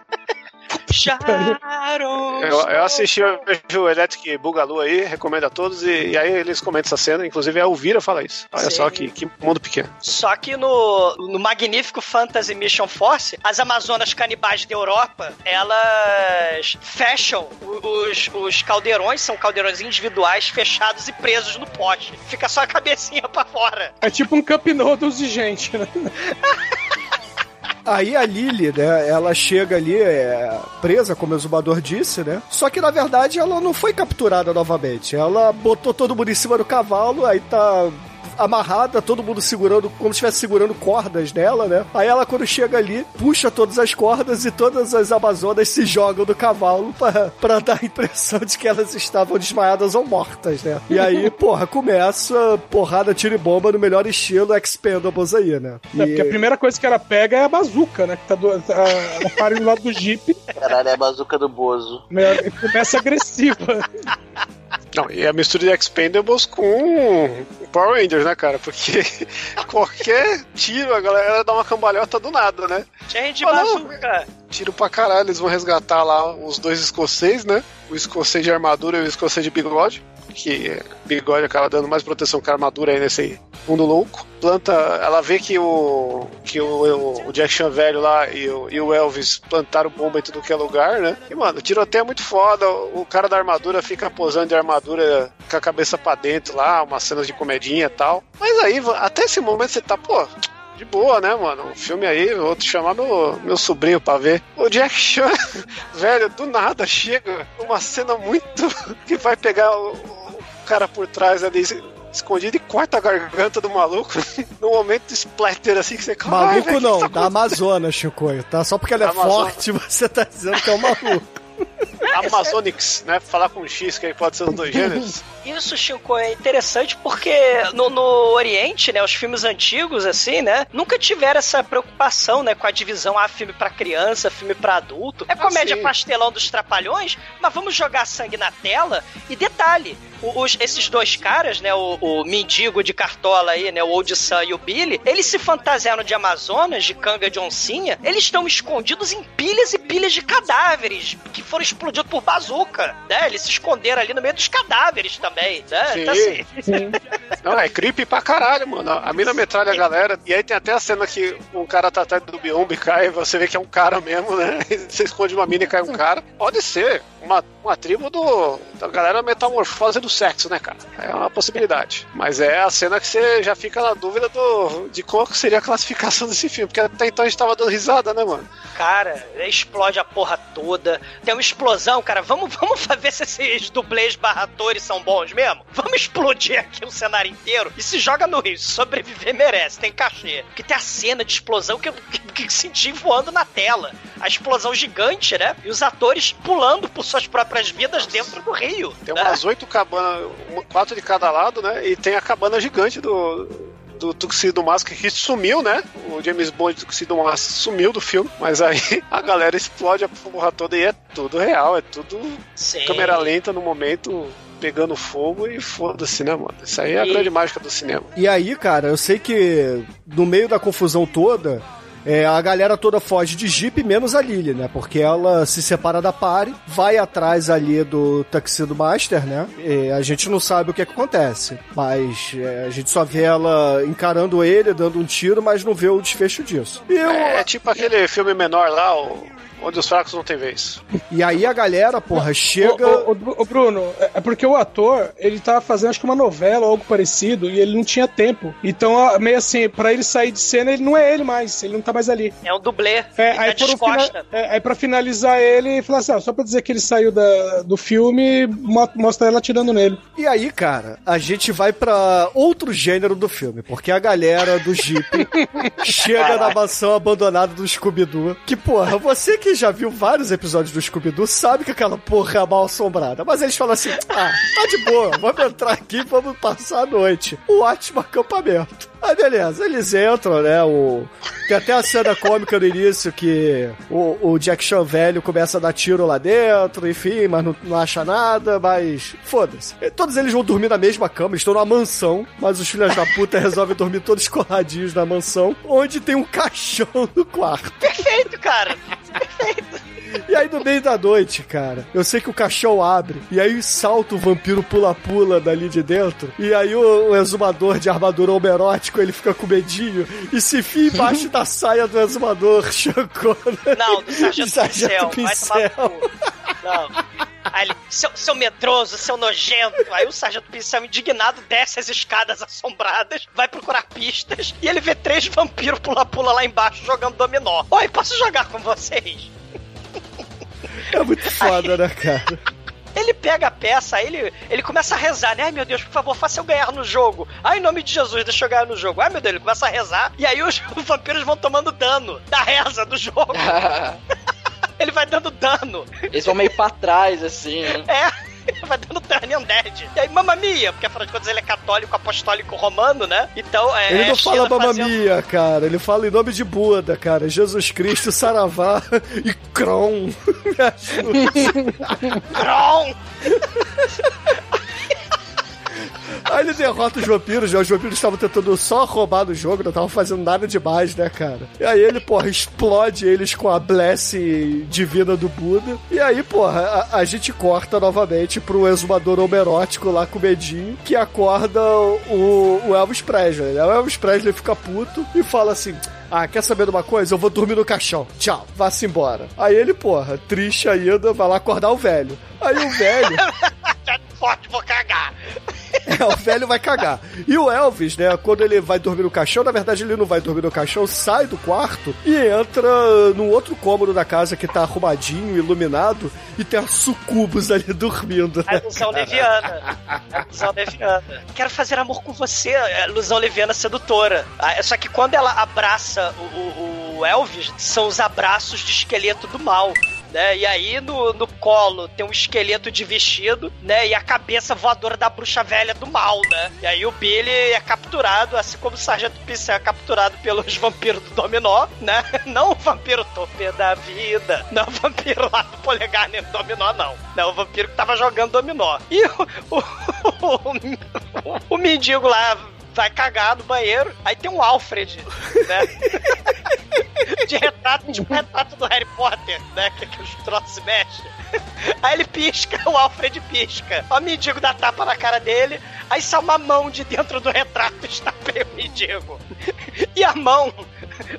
Eu, eu assisti o Electric Bugalu aí, recomendo a todos, e, e aí eles comentam essa cena, inclusive a Elvira fala isso. Olha Sim. só que, que mundo pequeno. Só que no, no magnífico Fantasy Mission Force, as Amazonas canibais da Europa, elas fecham os, os caldeirões, são caldeirões individuais fechados e presos no poste. Fica só a cabecinha pra fora. É tipo um Cup Noodles de gente, né? Aí a Lily, né, ela chega ali é, presa, como o exumador disse, né? Só que na verdade ela não foi capturada novamente. Ela botou todo mundo em cima do cavalo, aí tá amarrada, todo mundo segurando, como se estivesse segurando cordas nela, né? Aí ela, quando chega ali, puxa todas as cordas e todas as Amazonas se jogam do cavalo pra, pra dar a impressão de que elas estavam desmaiadas ou mortas, né? E aí, porra, começa porrada, tiro e bomba no melhor estilo Expendables aí, né? É, porque a primeira coisa que ela pega é a bazuca, né? Que tá do, ela para do lado do Jeep, Caralho, é a bazuca do Bozo. E começa agressiva. Não, e a mistura de Expendables com Power Rangers, né, cara? Porque qualquer tiro a galera dá uma cambalhota do nada, né? Gente de não. bazuca. Tiro pra caralho, eles vão resgatar lá os dois escocês, né? O escocês de armadura e o escocês de bigode. Que bigode acaba dando mais proteção que a armadura aí nesse mundo louco. Planta, ela vê que o que o, o, Jack Chan velho lá e o, e o Elvis plantaram bomba em tudo que é lugar, né? E mano, o tiroteio é muito foda. O cara da armadura fica posando de armadura com a cabeça pra dentro lá, umas cenas de comedinha e tal. Mas aí, até esse momento você tá, pô, de boa, né, mano? O filme aí, vou te chamar meu, meu sobrinho pra ver. O Jack Chan, velho, do nada chega uma cena muito. que vai pegar o, o cara por trás ali. Escondido e corta a garganta do maluco num momento splatter assim que você "Caralho, Maluco velho, não, tá da Amazonas, Chicoio, tá? Só porque ela é forte, você tá dizendo que é um maluco. Amazonics, né? Falar com X, que aí pode ser os dois gêneros. Isso, Chico, é interessante porque no, no Oriente, né, os filmes antigos, assim, né, nunca tiveram essa preocupação, né, com a divisão, ah, filme pra criança, filme pra adulto. É comédia sim. pastelão dos trapalhões, mas vamos jogar sangue na tela. E detalhe, os- esses dois caras, né, o, o mendigo de cartola aí, né, o Old Sam e o Billy, eles se fantasiaram de Amazonas, de canga de oncinha, eles estão escondidos em pilhas e pilhas de cadáveres que foram explodidos por bazuca, né? Eles se esconderam ali no meio dos cadáveres também, né? Sim. Então, assim, Não, é creepy pra caralho, mano. A mina metralha a galera. E aí tem até a cena que um cara tá atrás do biombo e cai, você vê que é um cara mesmo, né? Você esconde uma mina e cai um cara. Pode ser uma, uma tribo do, da galera metamorfose do sexo, né, cara? É uma possibilidade. Mas é a cena que você já fica na dúvida do, de qual que seria a classificação desse filme. Porque até então a gente tava dando risada, né, mano? cara, explode a porra toda. Tem uma explosão, cara. Vamos, vamos ver se esses dublês barra atores são bons mesmo. Vamos explodir aqui o cenário inteiro e se joga no rio. Se sobreviver, merece, tem cachê. Porque tem a cena de explosão que eu que, que senti voando na tela. A explosão gigante, né? E os atores pulando por suas próprias vidas dentro do rio. Tem né? umas oito cabanas, quatro de cada lado, né? E tem a cabana gigante do. Do Tuxedo Mask que sumiu, né? O James Bond do Tuxedo Mask sumiu do filme, mas aí a galera explode a porra toda e é tudo real, é tudo Sim. câmera lenta no momento, pegando fogo e foda-se, né, mano? Isso aí é a E- grande mágica do cinema. E aí, cara, eu sei que no meio da confusão toda, é, a galera toda foge de Jeep, menos a Lily, né? Porque ela se separa da pare, vai atrás ali do Tuxedo Master, né? E a gente não sabe o que, é que acontece, mas é, a gente só vê ela encarando ele, dando um tiro, mas não vê o desfecho disso. Eu- É tipo aquele filme menor lá, o- onde os fracos não têm vez. e aí a galera, porra, chega... Ô, ô, ô, Bruno, é é porque o ator, ele tava fazendo acho que uma novela ou algo parecido e ele não tinha tempo. Então, meio assim, pra ele sair de cena, ele não é ele mais, ele não tá mais ali. É um dublê. É, aí, fina- descosta. é, aí pra finalizar ele, falar assim, ó, só pra dizer que ele saiu da- do filme, mo- mostra ela atirando nele. E aí, cara, a gente vai pra outro gênero do filme, porque a galera do Jeep chega na mansão abandonada do Scooby-Doo. Que, porra, você que já viu vários episódios do Scooby-Doo sabe que aquela porra é mal assombrada. Mas eles falam assim: ah, tá de boa, vamos entrar aqui e vamos passar a noite. Um ótimo acampamento. Aí beleza, eles entram, né? O... Tem até a cena cômica no início que o, o Jack Chan velho começa a dar tiro lá dentro, enfim, mas não, não acha nada, mas foda-se. Todos eles vão dormir na mesma cama, estão numa mansão, mas os filhos da puta resolvem dormir todos coladinhos na mansão, onde tem um caixão no quarto. Perfeito, cara. E aí no meio da noite, cara, eu sei que o caixão abre, e aí salta o vampiro pula-pula dali de dentro, e aí o, o exumador de armadura homerótico, ele fica com medinho, e se enfia embaixo da saia do exumador, chocou, né? Não, do Sargento, Sargento Pincel. Pincel. Não. Aí ele, seu, seu medroso, seu nojento. Aí o Sargento Pincel, indignado, desce as escadas assombradas, vai procurar pistas, e ele vê três vampiros pula-pula lá embaixo jogando dominó. Oi, posso jogar com vocês? É muito foda, né, cara? Ele pega a peça, aí ele, ele começa a rezar, né? Ai meu Deus, por favor, faça eu ganhar no jogo. Ai, em nome de Jesus, deixa eu ganhar no jogo. Ai meu Deus, ele começa a rezar, e aí os, os vampiros vão tomando dano da reza do jogo. ele vai dando dano. Eles vão meio pra trás, assim, né? É. Vai dando turn undead. E aí, mamma mia, porque afinal de contas ele é católico, apostólico romano, né? Então, é. Ele não é fala China Mamma fazendo- cara. Ele fala em nome de Buda, cara. Jesus Cristo, Saravá e Kron. Kron! Aí ele derrota os vampiros, né? Os vampiros estavam tentando só roubar no jogo, não estavam fazendo nada demais, né, cara? E aí ele, porra, explode eles com a blessing divina do Buda. E aí, porra, a, a gente corta novamente pro exumador homerótico lá com o medinho, que acorda o, o Elvis Presley, né? O Elvis Presley fica puto e fala assim... Ah, quer saber de uma coisa? Eu vou dormir no caixão. Tchau. Vá-se embora. Aí ele, porra, triste ainda, vai lá acordar o velho. Aí o velho... Forte, vou cagar. É, o velho vai cagar. E o Elvis, né, quando ele vai dormir no caixão, na verdade ele não vai dormir no caixão, sai do quarto e entra num outro cômodo da casa que tá arrumadinho, iluminado, e tem a sucubus ali dormindo. A Né, ilusão cara? leviana. A ilusão leviana. Quero fazer amor com você, a ilusão leviana sedutora. Ah, Só que quando ela abraça o, o- o Elvis, são os abraços de esqueleto do mal. Né? E aí no, no colo tem um esqueleto de vestido, né? E a cabeça voadora da bruxa velha do mal, né? E aí o Billy é capturado, assim como o Sargento Pincel é capturado pelos vampiros do Dominó, né? Não o vampiro tope da vida, não o vampiro lá do polegar nem do Dominó, não. Não, o vampiro que tava jogando Dominó. E o, o, o, o mendigo lá vai cagar no banheiro, aí tem um Alfred, né? de retrato, tipo retrato do Harry Potter, né? Que, que os troços se mexem. Aí ele pisca, o Alfred pisca. O mendigo dá tapa na cara dele, aí sai uma mão de dentro do retrato e estapeia o mendigo. E a mão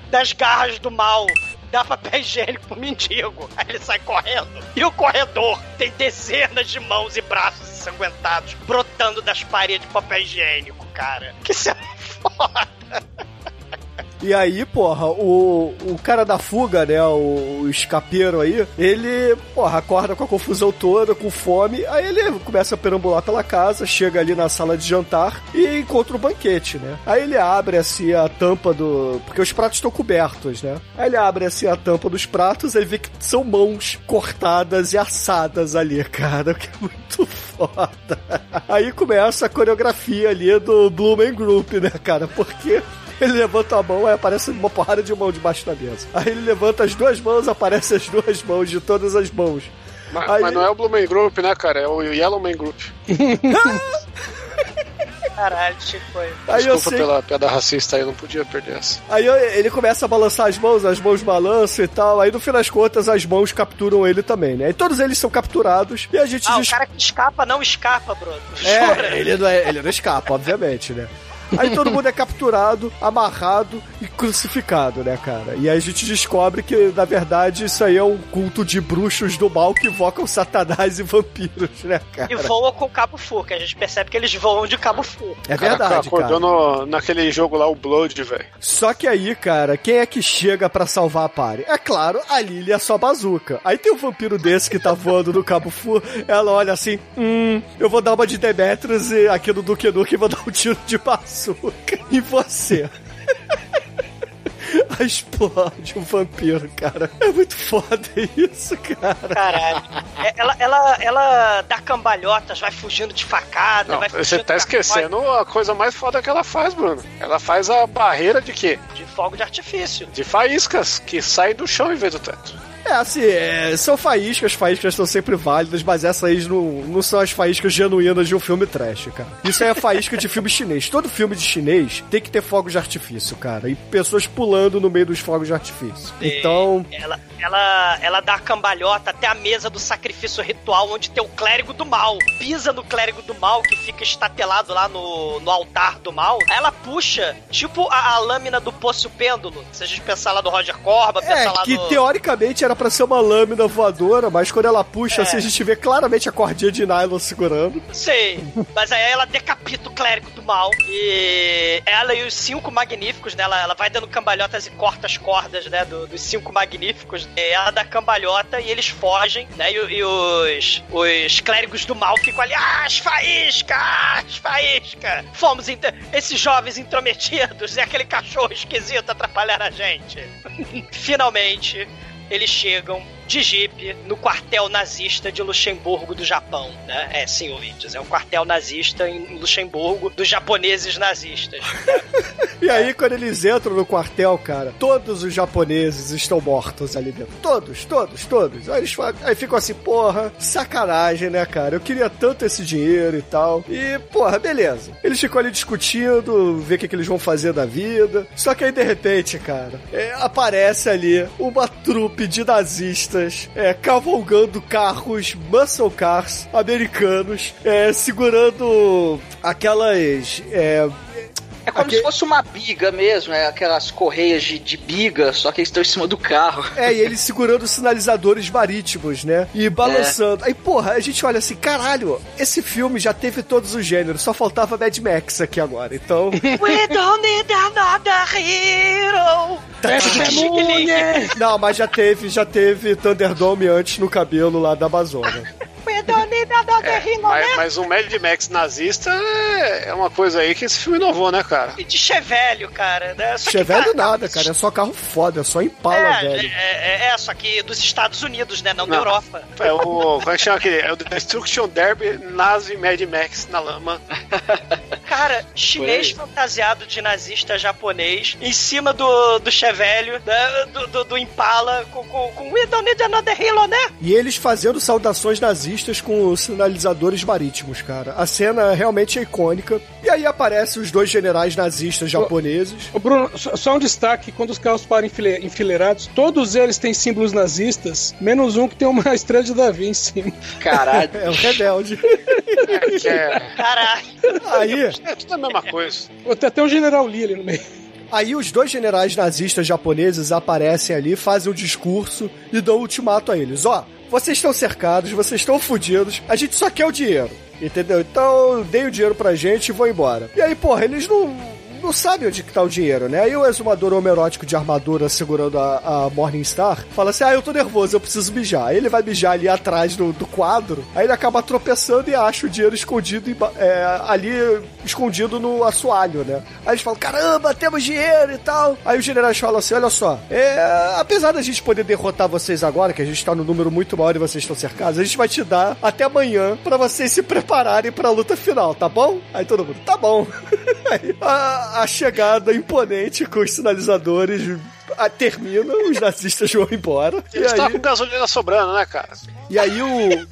das garras do mal dá papel higiênico pro mendigo. Aí ele sai correndo. E o corredor tem dezenas de mãos e braços ensanguentados brotando das paredes de papel higiênico, cara. Que é foda. E aí, porra, o, o cara da fuga, né, o, o escapeiro aí, ele, porra, acorda com a confusão toda, com fome, aí ele começa a perambular pela casa, chega ali na sala de jantar e encontra o banquete, né? Aí ele abre assim a tampa do... porque os pratos estão cobertos, né? Aí ele abre assim a tampa dos pratos, ele vê que são mãos cortadas e assadas ali, cara, que é muito foda. Aí começa a coreografia ali do Blumen Group, né, cara? Porque ele levanta a mão, aí aparece uma porrada de mão debaixo da mesa. Aí ele levanta as duas mãos, aparece as duas mãos de todas as mãos. Mas, Aí- mas não é o Blue Man Group, né, cara? É o Yellow Man Group. Caralho, Chico. foi. Aí eu Desculpa sei- pela piada racista aí, eu não podia perder essa. Aí eu- ele começa a balançar as mãos, as mãos balançam e tal. Aí no fim das contas, as mãos capturam ele também, né? E todos eles são capturados e a gente Ah, o des- cara que escapa não escapa, Bruno. É, ele não, é, ele não escapa, obviamente, né? Aí todo mundo é capturado, amarrado e crucificado, né, cara? E aí a gente descobre que, na verdade, isso aí é um culto de bruxos do mal que invocam satanás e vampiros, né, cara? E voam com o cabo fu, que a gente percebe que eles voam de cabo fu. É O cara verdade, acordou cara. no- naquele jogo lá, o Blood, velho. Só que aí, cara, quem é que chega pra salvar a party? É claro, a Lily é só bazuca. Aí tem um vampiro desse que tá voando no Cabo Fu, ela olha assim, hum, eu vou dar uma de Demetrius e aqui no Duke Nukem e vou dar um tiro de bazuca. E você? Explode um vampiro, cara. É muito foda isso, cara. Caralho. É, Ela, ela, ela dá cambalhotas, vai fugindo de facada, Não, vai você tá esquecendo a coisa mais foda que ela faz, Bruno. Ela faz a barreira de quê? de fogo de artifício. De faíscas que saem do chão em vez do teto. É, assim, é, são faíscas, faíscas são sempre válidas, mas essas aí não, não são as faíscas genuínas de um filme trash, cara. Isso aí é faísca de filme chinês. Todo filme de chinês tem que ter fogos de artifício, cara. E pessoas pulando no meio dos fogos de artifício. Então, Ela, ela, ela dá a cambalhota até a mesa do sacrifício ritual, onde tem o clérigo do mal. Pisa no clérigo do mal, que fica estatelado lá no, no altar do mal. Aí ela puxa, tipo a, a lâmina do poço pêndulo. Se a gente pensar lá do Roger Corba, é pensar lá que no... teoricamente era pra ser uma lâmina voadora, mas quando ela puxa, É. assim, a gente vê claramente a cordinha de nylon segurando. Sei, mas aí ela decapita o clérigo do mal. E ela e os cinco magníficos, né? Ela, ela vai dando cambalhotas e corta as cordas, né? do- dos cinco magníficos. E ela dá cambalhota e eles fogem, né? E, e os, os clérigos do mal ficam ali. Ah, as faíscas! As faíscas! Fomos. Esses jovens intrometidos e aquele cachorro esquisito atrapalharam a gente. Finalmente, eles chegam de jipe no quartel nazista de Luxemburgo do Japão, né? É, sim, ouvintes, é o quartel nazista em Luxemburgo dos japoneses nazistas. E aí, quando eles entram no quartel, cara, todos os japoneses estão mortos ali dentro. Todos, todos, todos. Aí, eles falam- aí ficam assim, porra, sacanagem, né, cara? Eu queria tanto esse dinheiro e tal. E, porra, beleza. Eles ficam ali discutindo, ver o que, que eles vão fazer da vida. Só que aí, de repente, cara, é, aparece ali uma trupe de nazistas é, cavalgando carros, muscle cars americanos, é, segurando aquelas. É, É como Aqui- se fosse uma biga mesmo, é aquelas correias de, de biga, só que eles estão em cima do carro. É, e eles segurando sinalizadores marítimos, né? E balançando. Aí, porra, a gente olha assim, caralho, esse filme já teve todos os gêneros, só faltava Mad Max aqui agora. Então. We don't need another hero! Testemunha! Não, mas já teve, já teve Thunderdome antes no cabelo lá da Amazônia. We don't need another hero, Mas, né? mas um Mad Max nazista é, é uma coisa aí que esse filme inovou, né, cara? E de chevelho, cara, né? Só que, Chevelho cara, nada, cara, é só carro foda, é só impala, É, velho. é, é, é, só que dos Estados Unidos, né? Não, da Não. Europa. É o. Como é que chama aquele? É o Destruction Derby Nazi Mad Max na lama. Cara, chinês fantasiado de nazista japonês em cima do, do chevelho, né, do, do, do Impala, com, com, com We don't need another hero, né? E eles fazendo saudações nazistas com os sinalizadores marítimos, cara. A cena realmente é icônica. E aí aparecem os dois generais nazistas japoneses. Ô, Bruno, só um destaque: quando os carros param enfile- enfileirados, todos eles têm símbolos nazistas, menos um que tem uma estrela de Davi em cima. Caralho. É o rebelde. É, que é, Caralho. Aí, é tudo a mesma coisa. Tem até um general Lee ali no meio. aí os dois generais nazistas japoneses aparecem ali, fazem um discurso e dão um ultimato a eles. Ó, vocês estão cercados, vocês estão fodidos, a gente só quer o dinheiro. Entendeu? Então, dei o dinheiro pra gente e vou embora. E aí, porra, eles não. Não sabem onde que tá o dinheiro, né? Aí o exumador homerótico de armadura segurando a, a Morningstar fala assim: Ah, eu tô nervoso, eu preciso mijar. Aí ele vai mijar ali atrás do, do quadro, aí ele acaba tropeçando e acha o dinheiro escondido emba- é, ali, escondido no assoalho, né? Aí eles falam: Caramba, temos dinheiro e tal. Aí os generais falam assim: Olha só, é, apesar da gente poder derrotar vocês agora, que a gente tá no número muito maior e vocês estão cercados, a gente vai te dar até amanhã pra vocês se prepararem pra luta final, tá bom? Aí todo mundo, tá bom. Aí, a, a chegada imponente com os sinalizadores termina, os nazistas vão embora. Eles estavam aí, com gasolina sobrando, né, cara? E aí o.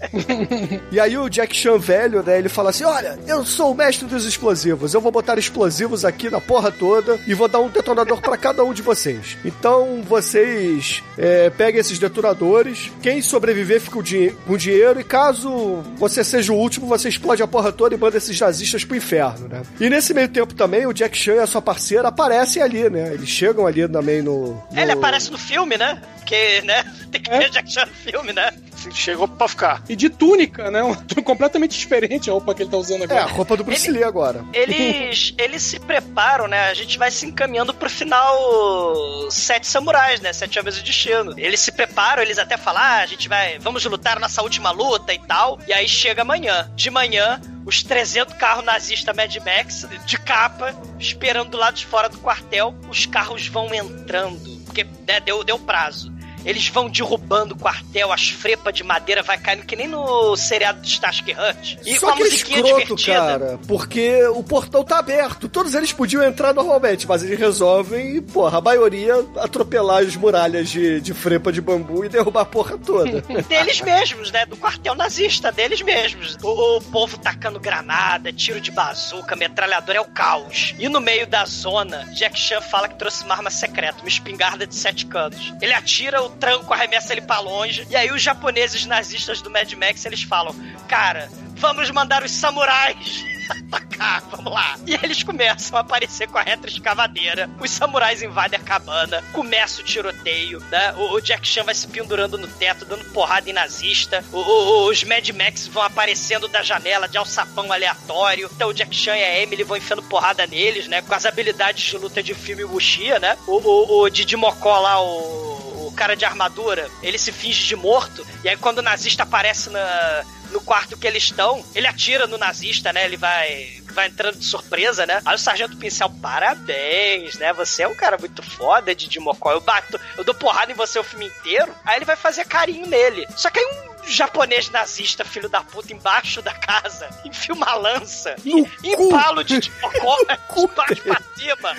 e aí o Jack Chan velho, né? Ele fala assim: olha, eu sou o mestre dos explosivos. Eu vou botar explosivos aqui na porra toda e vou dar um detonador pra cada um de vocês. Então vocês é, peguem esses detonadores. Quem sobreviver fica com di- com dinheiro. E caso você seja o último, você explode a porra toda e manda esses nazistas pro inferno, né? E nesse meio tempo também, o Jack Chan e a sua parceira aparecem ali, né? Eles chegam ali também no. no... Ele aparece no filme, né? Porque, né? Tem que ver Jack Chan no filme, né? Chegou pra ficar. E de túnica, né? Uma túnica completamente diferente a roupa que ele tá usando É, a agora. roupa do Bruce Lee agora. Eles, eles se preparam, né? A gente vai se encaminhando pro final Sete Samurais, né? Sete Homens de Destino. Eles se preparam, eles até falam, ah, a gente vai, vamos lutar nossa última luta e tal. E aí chega amanhã. De manhã, os 300 carros nazistas Mad Max, de capa, esperando do lado de fora do quartel. Os carros vão entrando, porque né, deu, deu prazo. Eles vão derrubando o quartel, as frepas de madeira vai caindo, que nem no seriado de Starsky Hutch. E Só com a que é musiquinha escroto, divertida. cara, porque o portão tá aberto. Todos eles podiam entrar normalmente, mas eles resolvem, porra, a maioria atropelar as muralhas de, de frepa de bambu e derrubar a porra toda. Deles mesmos, né? Do quartel nazista, deles mesmos. O, o povo tacando granada, tiro de bazuca, metralhador, é o caos. E no meio da zona, Jack Chan fala que trouxe uma arma secreta, uma espingarda de sete canos. Ele atira, o tranco arremessa ele pra longe, e aí os japoneses nazistas do Mad Max, eles falam, cara, vamos mandar os samurais atacar, vamos lá. E eles começam a aparecer com a retroescavadeira. Os samurais invadem a cabana, começa o tiroteio, né? O, o Jack Chan vai se pendurando no teto, dando porrada em nazista. O- o- os Mad Max vão aparecendo da janela de alçapão aleatório. Então o Jack Chan e a Emily vão enfiando porrada neles, né? Com as habilidades de luta de filme Wuxia, né? O, o, o Didi Mocó lá, o, o cara de armadura, ele se finge de morto. E aí quando o nazista aparece na, no quarto que eles estão, ele atira no nazista, né? Ele vai, vai entrando de surpresa, né? Aí o Sargento Pincel, parabéns, né? Você é um cara muito foda, Didi Mocó. Eu bato, eu dou porrada em você o filme inteiro. Aí ele vai fazer carinho nele. Só que aí um japonês nazista, filho da puta, embaixo da casa, enfia uma lança, empala o Didi Mocó, bate pra cima.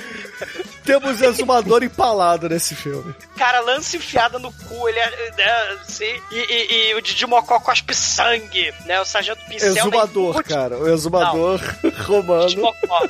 Temos exumador empalado nesse filme. Cara, lança enfiada no cu, ele é, né, assim, e, e- e o Didi Mocó cospe sangue, né? O Sargento Pincel... Exumador, cara. O exumador romano. Mocó.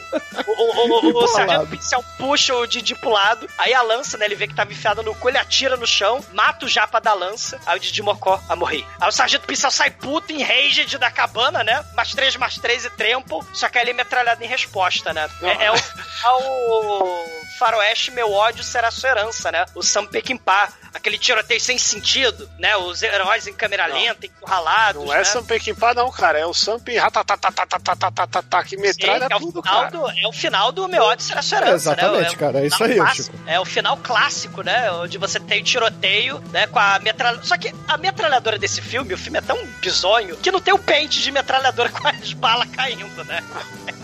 O, o, o, o. Sargento Pincel puxa o Didi pro lado, aí a lança, né? Ele vê que tava enfiada no cu, ele atira no chão, mata o japa da lança, aí o Didi Mocó a morrer. Aí o Sargento Pincel sai puto, enraged da cabana, né? Mais três, mais três e trample, só que ele é metralhado em resposta, né? É, é o, é o faroeste, meu ódio será sua herança, né? O Sam Peckinpah, aquele tiroteio sem sentido, né? Os heróis em câmera não. lenta, encurralados, Não é? Né? Sam Peckinpah não, cara, é o Sam Peckinpah que metralha Sim, é tudo, cara. Do, é o final do meu ódio será sua herança, é Exatamente, né? é cara, é isso aí, clássico, tipo. É o final clássico, né? Onde você tem o tiroteio, né, com a metralhadora. Só que a metralhadora desse filme, o filme é tão bizonho, que não tem o pente de metralhadora com as balas caindo, né?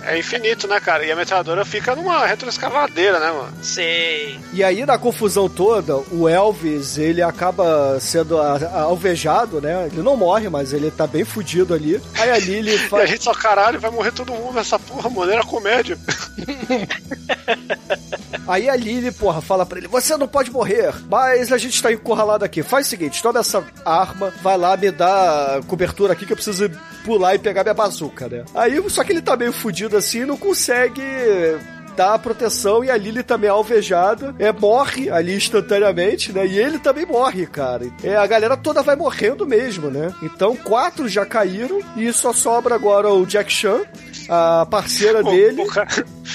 É infinito, né, cara? E a metralhadora fica numa retroescavadeira, né, mano? Sei. E aí, na confusão toda, o Elvis, ele acaba sendo alvejado, né? Ele não morre, mas ele tá bem fudido ali. Aí a Lily E a faz... gente só, caralho, vai morrer todo mundo nessa porra, mano. Era comédia. Aí a Lily, porra, fala pra ele: Você não pode morrer, mas a gente tá encurralado aqui. Faz o seguinte: toma essa arma, vai lá, me dá cobertura aqui que eu preciso pular e pegar minha bazuca, né? Aí, só que ele tá meio fudido assim não consegue dar a proteção e a Lily também é alvejada, é, morre ali instantaneamente, né? E ele também morre, cara. É, a galera toda vai morrendo mesmo, né? Então, quatro já caíram e só sobra agora o Jack Chan, a parceira O- dele o cara-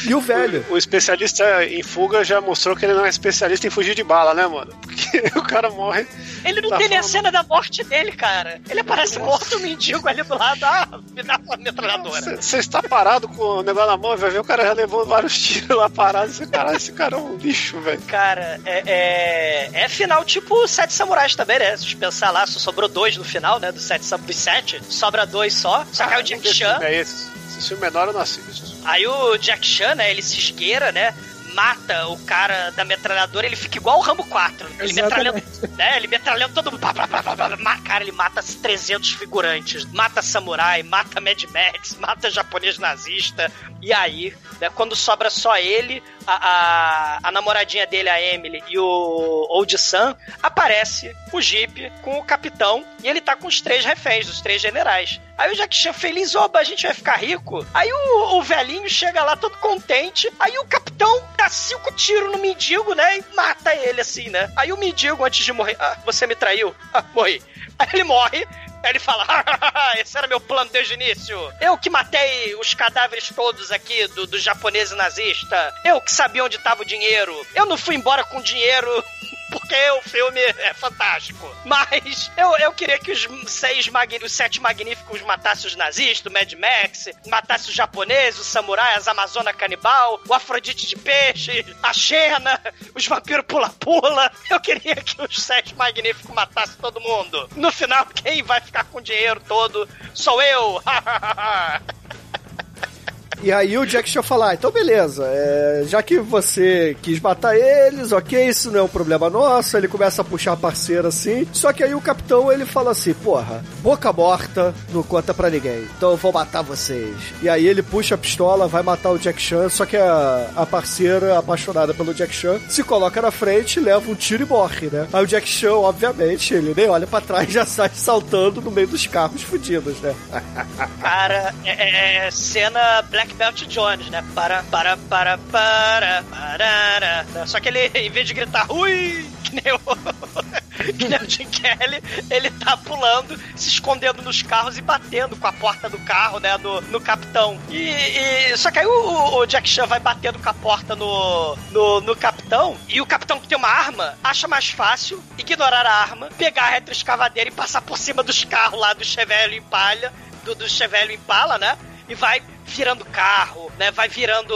e o velho. O especialista em fuga já mostrou que ele não é especialista em fugir de bala, né, mano? Porque o cara morre. Ele não Tá tem nem a falando- cena da morte dele, cara. Ele aparece morto, um mendigo ali do lado. Ah, me dá uma metralhadora. Você está parado com o negócio na mão e vai ver o cara já levou vários tiros lá parado. Você, caralho, esse cara é um lixo, velho. Cara, é, é, é final tipo Sete Samurais também, né? Se pensar lá, só sobrou dois no final, né? Do Sete Samurais, sete, sobra dois só. Só que aí o Jack Esse Chan, é esse. Esse filme menor eu não assisto. aí o Jack Chan, né? Ele se esgueira, né? Mata o cara da metralhadora, ele fica igual o Rambo 4. Ele metralhando, né? Ele metralhando todo mundo. Cara, ele mata 300 figurantes. Mata samurai, mata Mad Max, mata japonês nazista. E aí, né, quando sobra só ele, a, a, a namoradinha dele, a Emily, e o Old Sam, aparece o Jeep com o capitão e ele tá com os três reféns, os três generais. Aí o Jack Chan feliz, oba, a gente vai ficar rico. Aí o, o velhinho chega lá todo contente. Aí o capitão dá cinco tiros no mendigo, né? E mata ele assim, né? Aí o mendigo, antes de morrer, ah, você me traiu? Ah, morri. Aí ele morre. Aí ele fala, "Ah, esse era meu plano desde o início. Eu que matei os cadáveres todos aqui do, do japonês nazista. Eu que sabia onde estava o dinheiro. Eu não fui embora com dinheiro porque o filme é fantástico. Mas eu, eu queria que os seis os sete magníficos matassem os nazistas, o Mad Max, matassem os japoneses, o samurai, as Amazona canibal, o Afrodite de peixe, a Xena, os vampiros pula-pula. Eu queria que os sete magníficos matassem todo mundo. No final, quem vai ficar com o dinheiro todo sou eu. E aí o Jack Chan fala, ah, então beleza, é, já que você quis matar eles, ok, isso não é um problema nosso. Ele começa a puxar a parceira assim. Só que aí o capitão ele fala assim: porra, boca morta não conta pra ninguém. Então eu vou matar vocês. E aí ele puxa a pistola, vai matar o Jack Chan. Só que a, a parceira, apaixonada pelo Jack Chan, se coloca na frente, leva um tiro e morre, né? Aí o Jack Chan, obviamente, ele nem olha pra trás já sai saltando no meio dos carros fudidos, né? Cara, é, é cena Black Belt Jones, né? Para, para, para, para, para. Só que ele, em vez de gritar, ui, que nem o, que nem o Jim Kelly, ele tá pulando, se escondendo nos carros e batendo com a porta do carro, né, do, no capitão. E, e- só que aí o, o Jack Chan vai batendo com a porta no, no, no capitão, e o capitão que tem uma arma acha mais fácil ignorar a arma, pegar a retroescavadeira e passar por cima dos carros lá do Chevelle Impala, do, do Chevelle Impala, né? E vai virando carro, né? Vai virando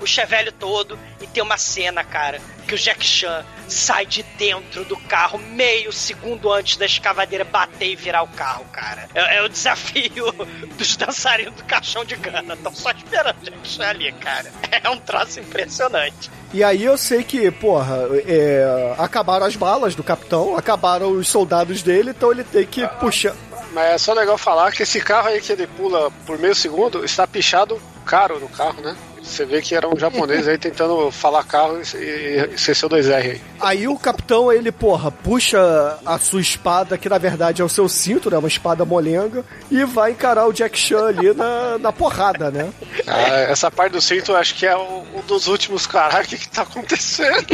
o Chevelle todo. E tem uma cena, cara, que o Jack Chan sai de dentro do carro meio segundo antes da escavadeira bater e virar o carro, cara. É, é o desafio dos dançarinos do caixão de Gana. Estão só esperando o Jack Chan ali, cara. É um troço impressionante. E aí eu sei que, porra, é, acabaram as balas do capitão, acabaram os soldados dele, então ele tem que puxar. Mas é só legal falar que esse carro aí que ele pula por meio segundo está pichado caro no carro, né? Você vê que era um japonês aí tentando falar carro e, e, ser seu 2R aí. Aí o capitão, ele, porra, puxa a sua espada, que na verdade é o seu cinto, né? Uma espada molenga, e vai encarar o Jack Chan ali na, na porrada, né? Ah, essa parte do cinto eu acho que é um um dos últimos caralho, o que, tá acontecendo?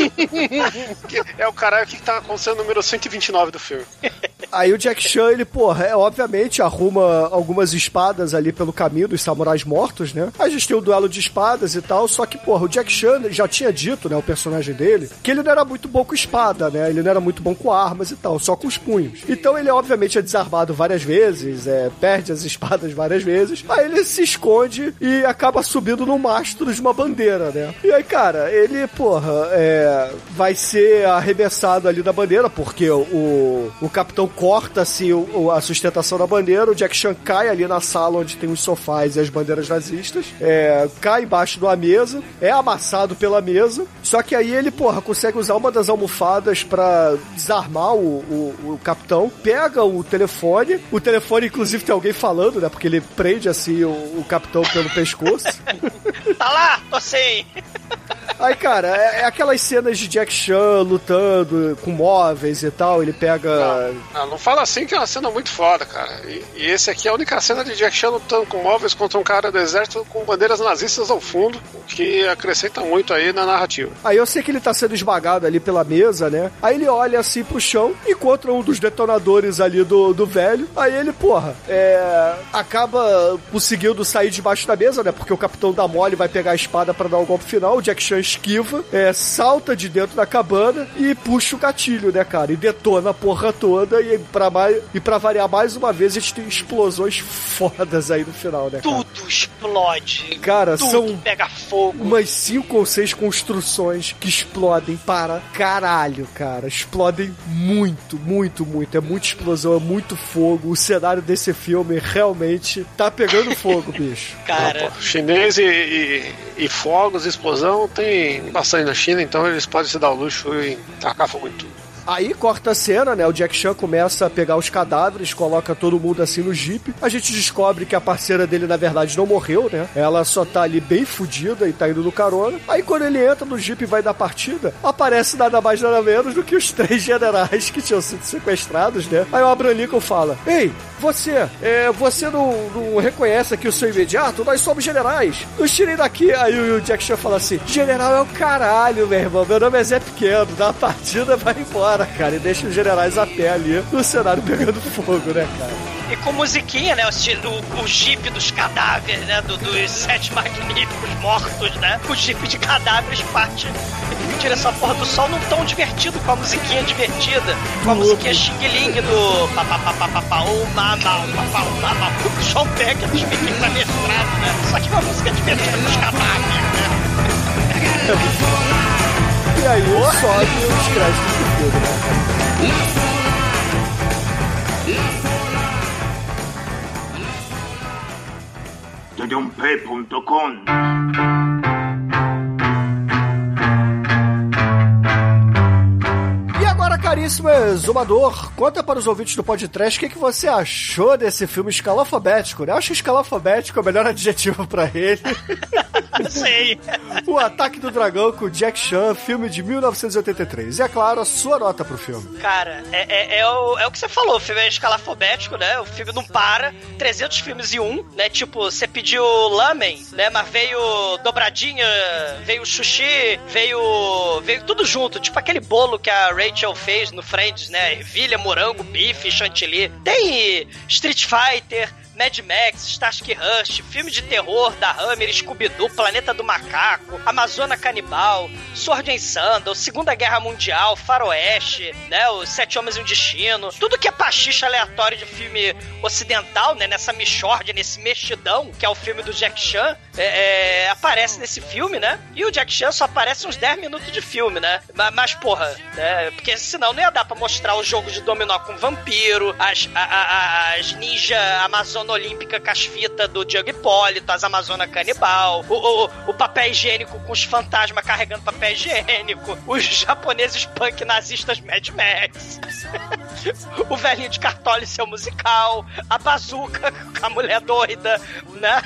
É o caralho, que, tá acontecendo no número 129 do filme. Aí o Jack Chan, ele, porra, é, obviamente arruma algumas espadas ali pelo caminho dos samurais mortos, né? A gente tem o duelo de espadas e tal, só que, porra, o Jack Chan já tinha dito, né, o personagem dele, que ele não era muito bom com espada, né? Ele não era muito bom com armas e tal, só com os punhos. Então ele, obviamente, é desarmado várias vezes, é, perde as espadas várias vezes, aí ele se esconde e acaba subindo no mastro de uma bandeira, né? E aí, cara, ele, porra, é, vai ser arremessado ali da bandeira, porque o, o capitão corta assim o- a sustentação da bandeira, o Jack Chan cai ali na sala onde tem os sofás e as bandeiras nazistas, é, cai embaixo de uma mesa, é amassado pela mesa, só que aí ele, porra, consegue usar uma das almofadas pra desarmar o, o, o capitão, pega o telefone, o telefone inclusive tem alguém falando, né, porque ele prende assim o, o capitão pelo pescoço. Tá lá, tô sem. Aí, cara, é, é aquelas cenas de Jack Chan lutando com móveis e tal. Ele pega. Ah, não fala assim que é uma cena muito foda, cara. E, e esse aqui é a única cena de Jack Chan lutando com móveis contra um cara do exército com bandeiras nazistas ao fundo, o que acrescenta muito aí na narrativa. Aí eu sei que ele tá sendo esmagado ali pela mesa, né? Aí ele olha assim pro chão, encontra um dos detonadores ali do, do velho. Aí ele, porra, é, acaba conseguindo sair debaixo da mesa, né? Porque o capitão da mole vai pegar a espada pra dar o golpe final. O Jack Chan esquiva, é, salta de dentro da cabana e puxa o gatilho, né, cara? E detona a porra toda. E pra, mais, e pra variar mais uma vez, a gente tem explosões fodas aí no final, né? Cara? Tudo explode. Cara, tudo são pega fogo. umas cinco ou seis construções que explodem para caralho, cara. Explodem muito, muito, muito. É muita explosão, é muito fogo. O cenário desse filme realmente tá pegando fogo, bicho. Cara, chinês e, e, e fogos, explosão, tem bastante na China, então eles podem se dar o luxo e tacar fogo em tudo. Aí corta a cena, né? O Jack Chan começa a pegar os cadáveres, coloca todo mundo assim no jeep. A gente descobre que a parceira dele, na verdade, não morreu, né? Ela só tá ali bem fudida e tá indo no carona. Aí quando ele entra no jeep e vai dar partida, aparece nada mais nada menos do que os três generais que tinham sido sequestrados, né? Aí o Abraham Lincoln fala: Ei, você, é, você não, não reconhece aqui o seu imediato? Nós somos generais. Nos tirem daqui. Aí o Jack Chan fala assim: General é o caralho, meu irmão. Meu nome é Zé Pequeno. Dá partida, vai embora, cara. E deixa os generais a pé ali no cenário pegando fogo, né, cara? e com musiquinha, né? O, o, o jeep dos cadáveres, né? do- dos sete magníficos mortos, né? O jeep de cadáveres parte em direção à porra do sol num tom divertido, com a musiquinha divertida, com a musiquinha xing-ling do o John Becker dos pequenos mestrado, né? Só que uma música divertida dos cadáveres, né? E aí sobe os créditos ดูไปแล้วกันะพศผมทุกคน agora, caríssimo exumador, conta para os ouvintes do podcast o que, que você achou desse filme escalafobético, né? Eu acho que escalafobético é o melhor adjetivo pra ele. Sei. o Ataque do Dragão com Jack Chan, filme de 1983. E é claro, a sua nota pro filme. Cara, é, é, é o, é o que você falou, o filme é escalafobético, né? O filme não para, 300 filmes em um, né? Tipo, você pediu lamen, né? Mas veio dobradinha, veio sushi, veio veio tudo junto, tipo aquele bolo que a Rachel fez no Friends, né? Ervilha, morango, bife, chantilly. Tem Street Fighter, Mad Max, Starsky Rush, filme de terror da Hammer, Scooby-Doo, Planeta do Macaco, Amazona Canibal, Sword and Sandal, Segunda Guerra Mundial, Faroeste, né, os Sete Homens e um Destino, tudo que é pachicha aleatório de filme ocidental, né, nessa mixórdia, nesse mexidão, que é o filme do Jack Chan, é, é, aparece nesse filme, né, e o Jack Chan só aparece uns 10 minutos de filme, né, mas, mas porra, né, porque senão não ia dar pra mostrar os jogos de dominó com vampiro, as, a, a, as ninja Amazona Olímpica com as fitas do Diego Hipólito, as Amazona Canibal, o, o, o papel higiênico com os fantasmas carregando papel higiênico, os japoneses punk nazistas Mad Max, o velhinho de cartola e seu musical, a bazuca com a mulher doida, né?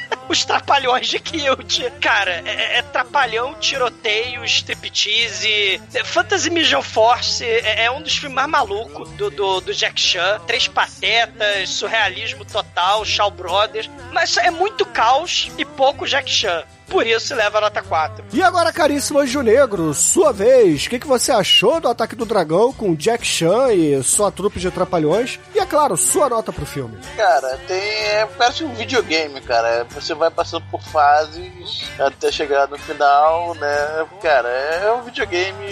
Os trapalhões de Kilt. Cara, é, é trapalhão, tiroteio, striptease. é, Fantasy Mission Force é, é um dos filmes mais malucos do, do, do Jack Chan. Três patetas, surrealismo total, Shaw Brothers. Mas é muito caos e pouco Jack Chan. Por isso leva a nota 4. E agora, caríssimo Anjo Negro, sua vez, o que, que você achou do Ataque do Dragão com Jack Chan e sua trupe de trapalhões? E é claro, sua nota pro filme. Cara, tem. É, parece um videogame, cara. Você vai passando por fases até chegar no final, né? Cara, é um videogame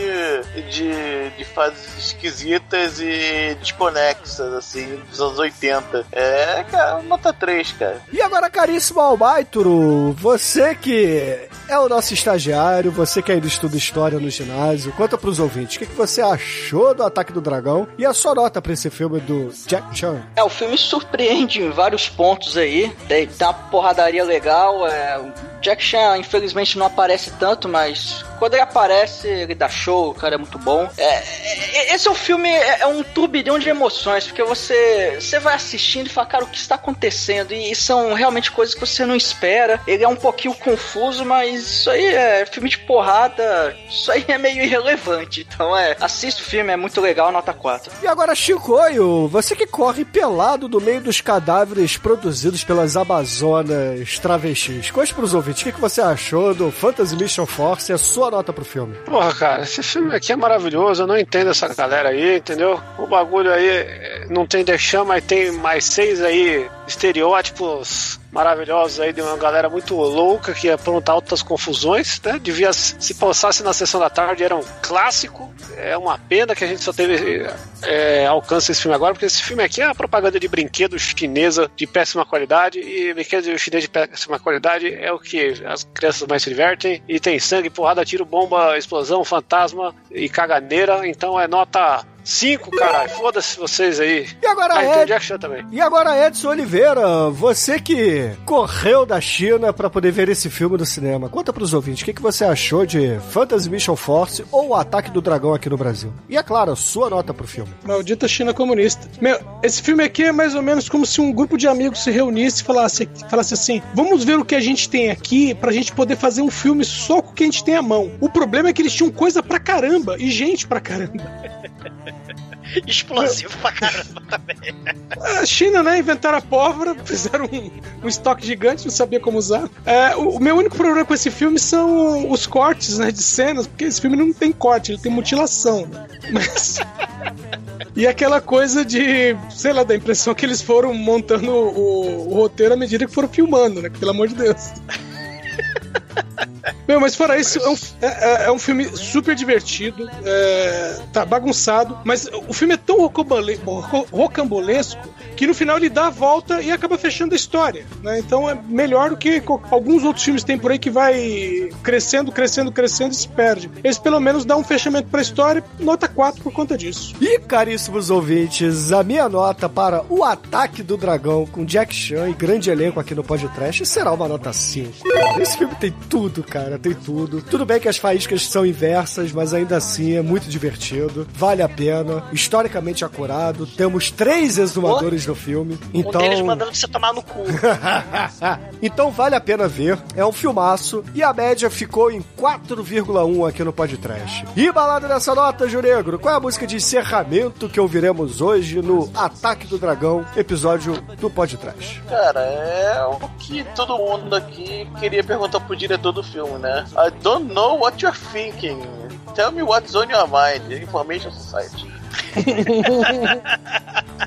de, de fases esquisitas e desconexas, assim, dos anos 80. É, cara, nota 3, cara. E agora, caríssimo Albaituro, você que é o nosso estagiário, você que ainda estuda história no ginásio, conta pros ouvintes, o que, que você achou do Ataque do Dragão e a sua nota pra esse filme do Jack Chan? É, o filme surpreende em vários pontos aí. Tem, tem uma porradaria legal. É, Jack Chan, infelizmente, não aparece tanto, mas quando ele aparece, ele dá show, o cara é muito bom. É, é, esse é um filme, é, é um turbilhão de emoções, porque você, você vai assistindo e fala, cara, o que está acontecendo? E, e são realmente coisas que você não espera. Ele é um pouquinho confuso, mas isso aí é filme de porrada, isso aí é meio irrelevante. Então é, assista o filme, é muito legal, nota 4. E agora, Chicoio, você que corre pelado no meio dos cadáveres produzidos pelas Amazonas travestis, conte pros ouvintes, o que, que você achou do Fantasy Mission Force e a sua nota pro filme? Porra, cara, esse filme aqui é maravilhoso, eu não entendo essa galera aí, entendeu? O bagulho aí eh, não tem Chama, mas tem mais seis aí estereótipos maravilhosos aí de uma galera muito louca que ia aprontar altas confusões, né? Devia, se passasse na sessão da tarde, era um clássico. É uma pena que a gente só teve é, alcance esse filme agora, porque esse filme aqui é uma propaganda de brinquedo chinesa de péssima qualidade, e brinquedo chinês de péssima qualidade é o que as crianças mais se divertem, e tem sangue, porrada, tiro, bomba, explosão, fantasma e caganeira, então é nota 5, caralho. Foda-se vocês aí. E agora, ah, Ed... então Jack Chan também. E agora, Edson Oliveira, você que correu da China pra poder ver esse filme no cinema, conta pros ouvintes o que, que você achou de Fantasy Mission Force ou o Ataque do Dragão aqui no Brasil. E é claro, sua nota pro filme. Maldita China comunista. Meu, esse filme aqui é mais ou menos como se um grupo de amigos se reunisse e falasse, falasse assim: vamos ver o que a gente tem aqui pra gente poder fazer um filme só com o que a gente tem à mão. O problema é que eles tinham coisa pra caramba e gente pra caramba. Explosivo pra caramba também. A China, né? Inventaram a pólvora, fizeram um, um estoque gigante, não sabia como usar. É, o, o meu único problema com esse filme são os cortes, né? De cenas, porque esse filme não tem corte, ele tem mutilação. Né? Mas. E aquela coisa de, sei lá, da impressão que eles foram montando o, o roteiro à medida que foram filmando, né? Pelo amor de Deus. Meu, mas fora isso, é um, é, é- é um filme super divertido, é, tá bagunçado, mas o filme é tão rocambole- ro- rocambolesco que no final ele dá a volta e acaba fechando a história, né? Então é melhor do que alguns outros filmes que tem por aí que vai crescendo, crescendo, crescendo e se perde. Esse pelo menos dá um fechamento pra história, nota 4 por conta disso. E caríssimos ouvintes, a minha nota para O Ataque do Dragão com Jack Chan e grande elenco aqui no podcast será uma nota 5. cara. Esse filme tem tudo, cara, tem tudo. Tudo bem que as faíscas são inversas, mas ainda assim é muito divertido, vale a pena, historicamente acurado. Temos três exumadores no filme, então. Um deles mandando você tomar no cu. então vale a pena ver, é um filmaço e a média ficou em 4,1 aqui no podcast. E balada nessa nota, Júlio Negro, qual é a música de encerramento que ouviremos hoje no Ataque do Dragão, episódio do podcast? Cara, é o que todo mundo aqui queria perguntar pro diretor do filme, né? I don't know what you're thinking. Tell me what's on your mind. Information Society.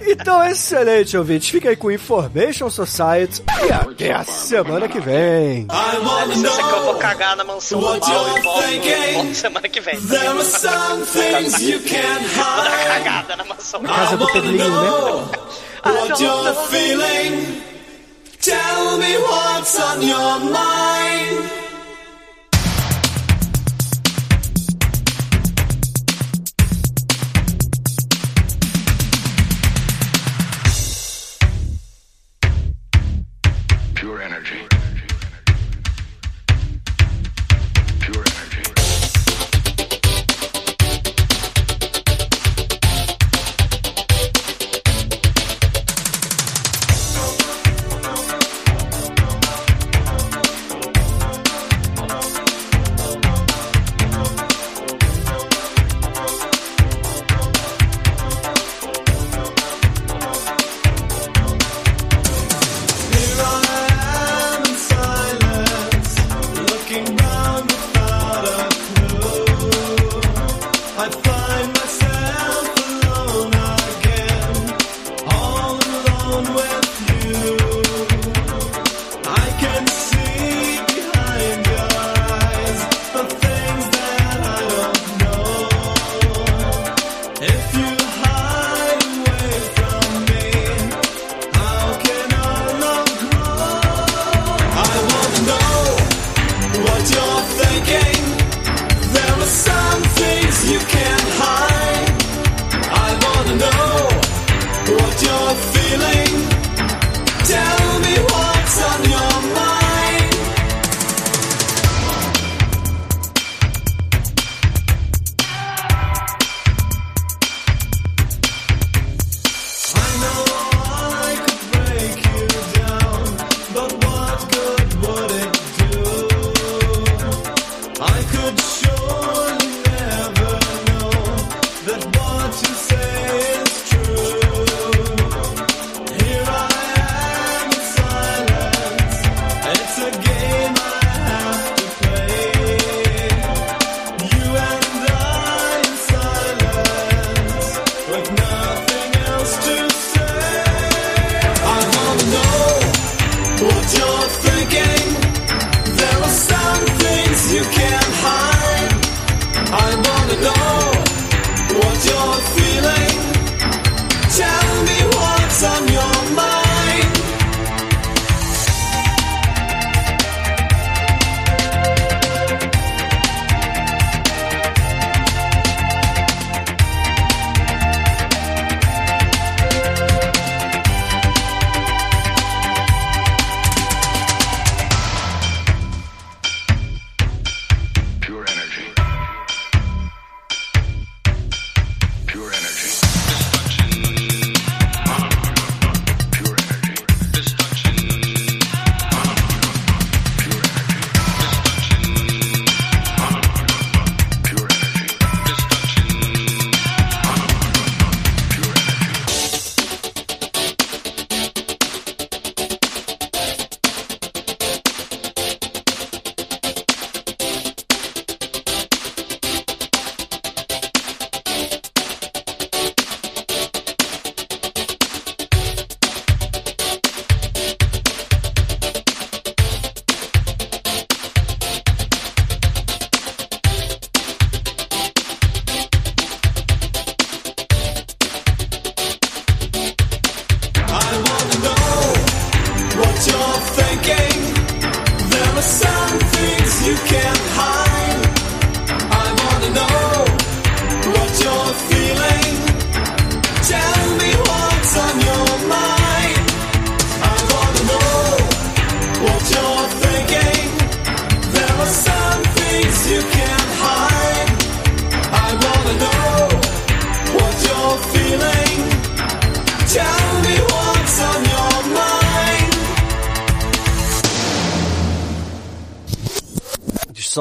Então, excelente, ouvinte. Fica aí com Information Society e até a semana que vem. Dá licença que eu vou cagar na mansão do mal e volto, semana que vem. There are some things you can't Vou dar hide. cagada na mansão do Casa do Pedrinho, né? What you're feeling. Tell me what's on your mind.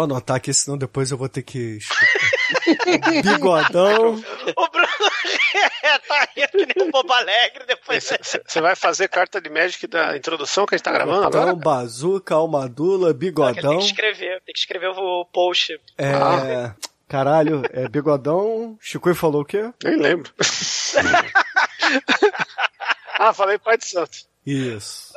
Anotar aqui, senão depois eu vou ter que. Bigodão. O Bruno tá rindo que nem um bobo alegre depois. Você vai fazer carta de Magic da introdução que a gente tá gravando Bigodão, agora? bazuca, almadula, Ele tem bigodão. que escrever, tem que escrever o post. É. Caralho, é bigodão. Chico falou o quê? Nem lembro. ah, falei Pai de Santo. Isso.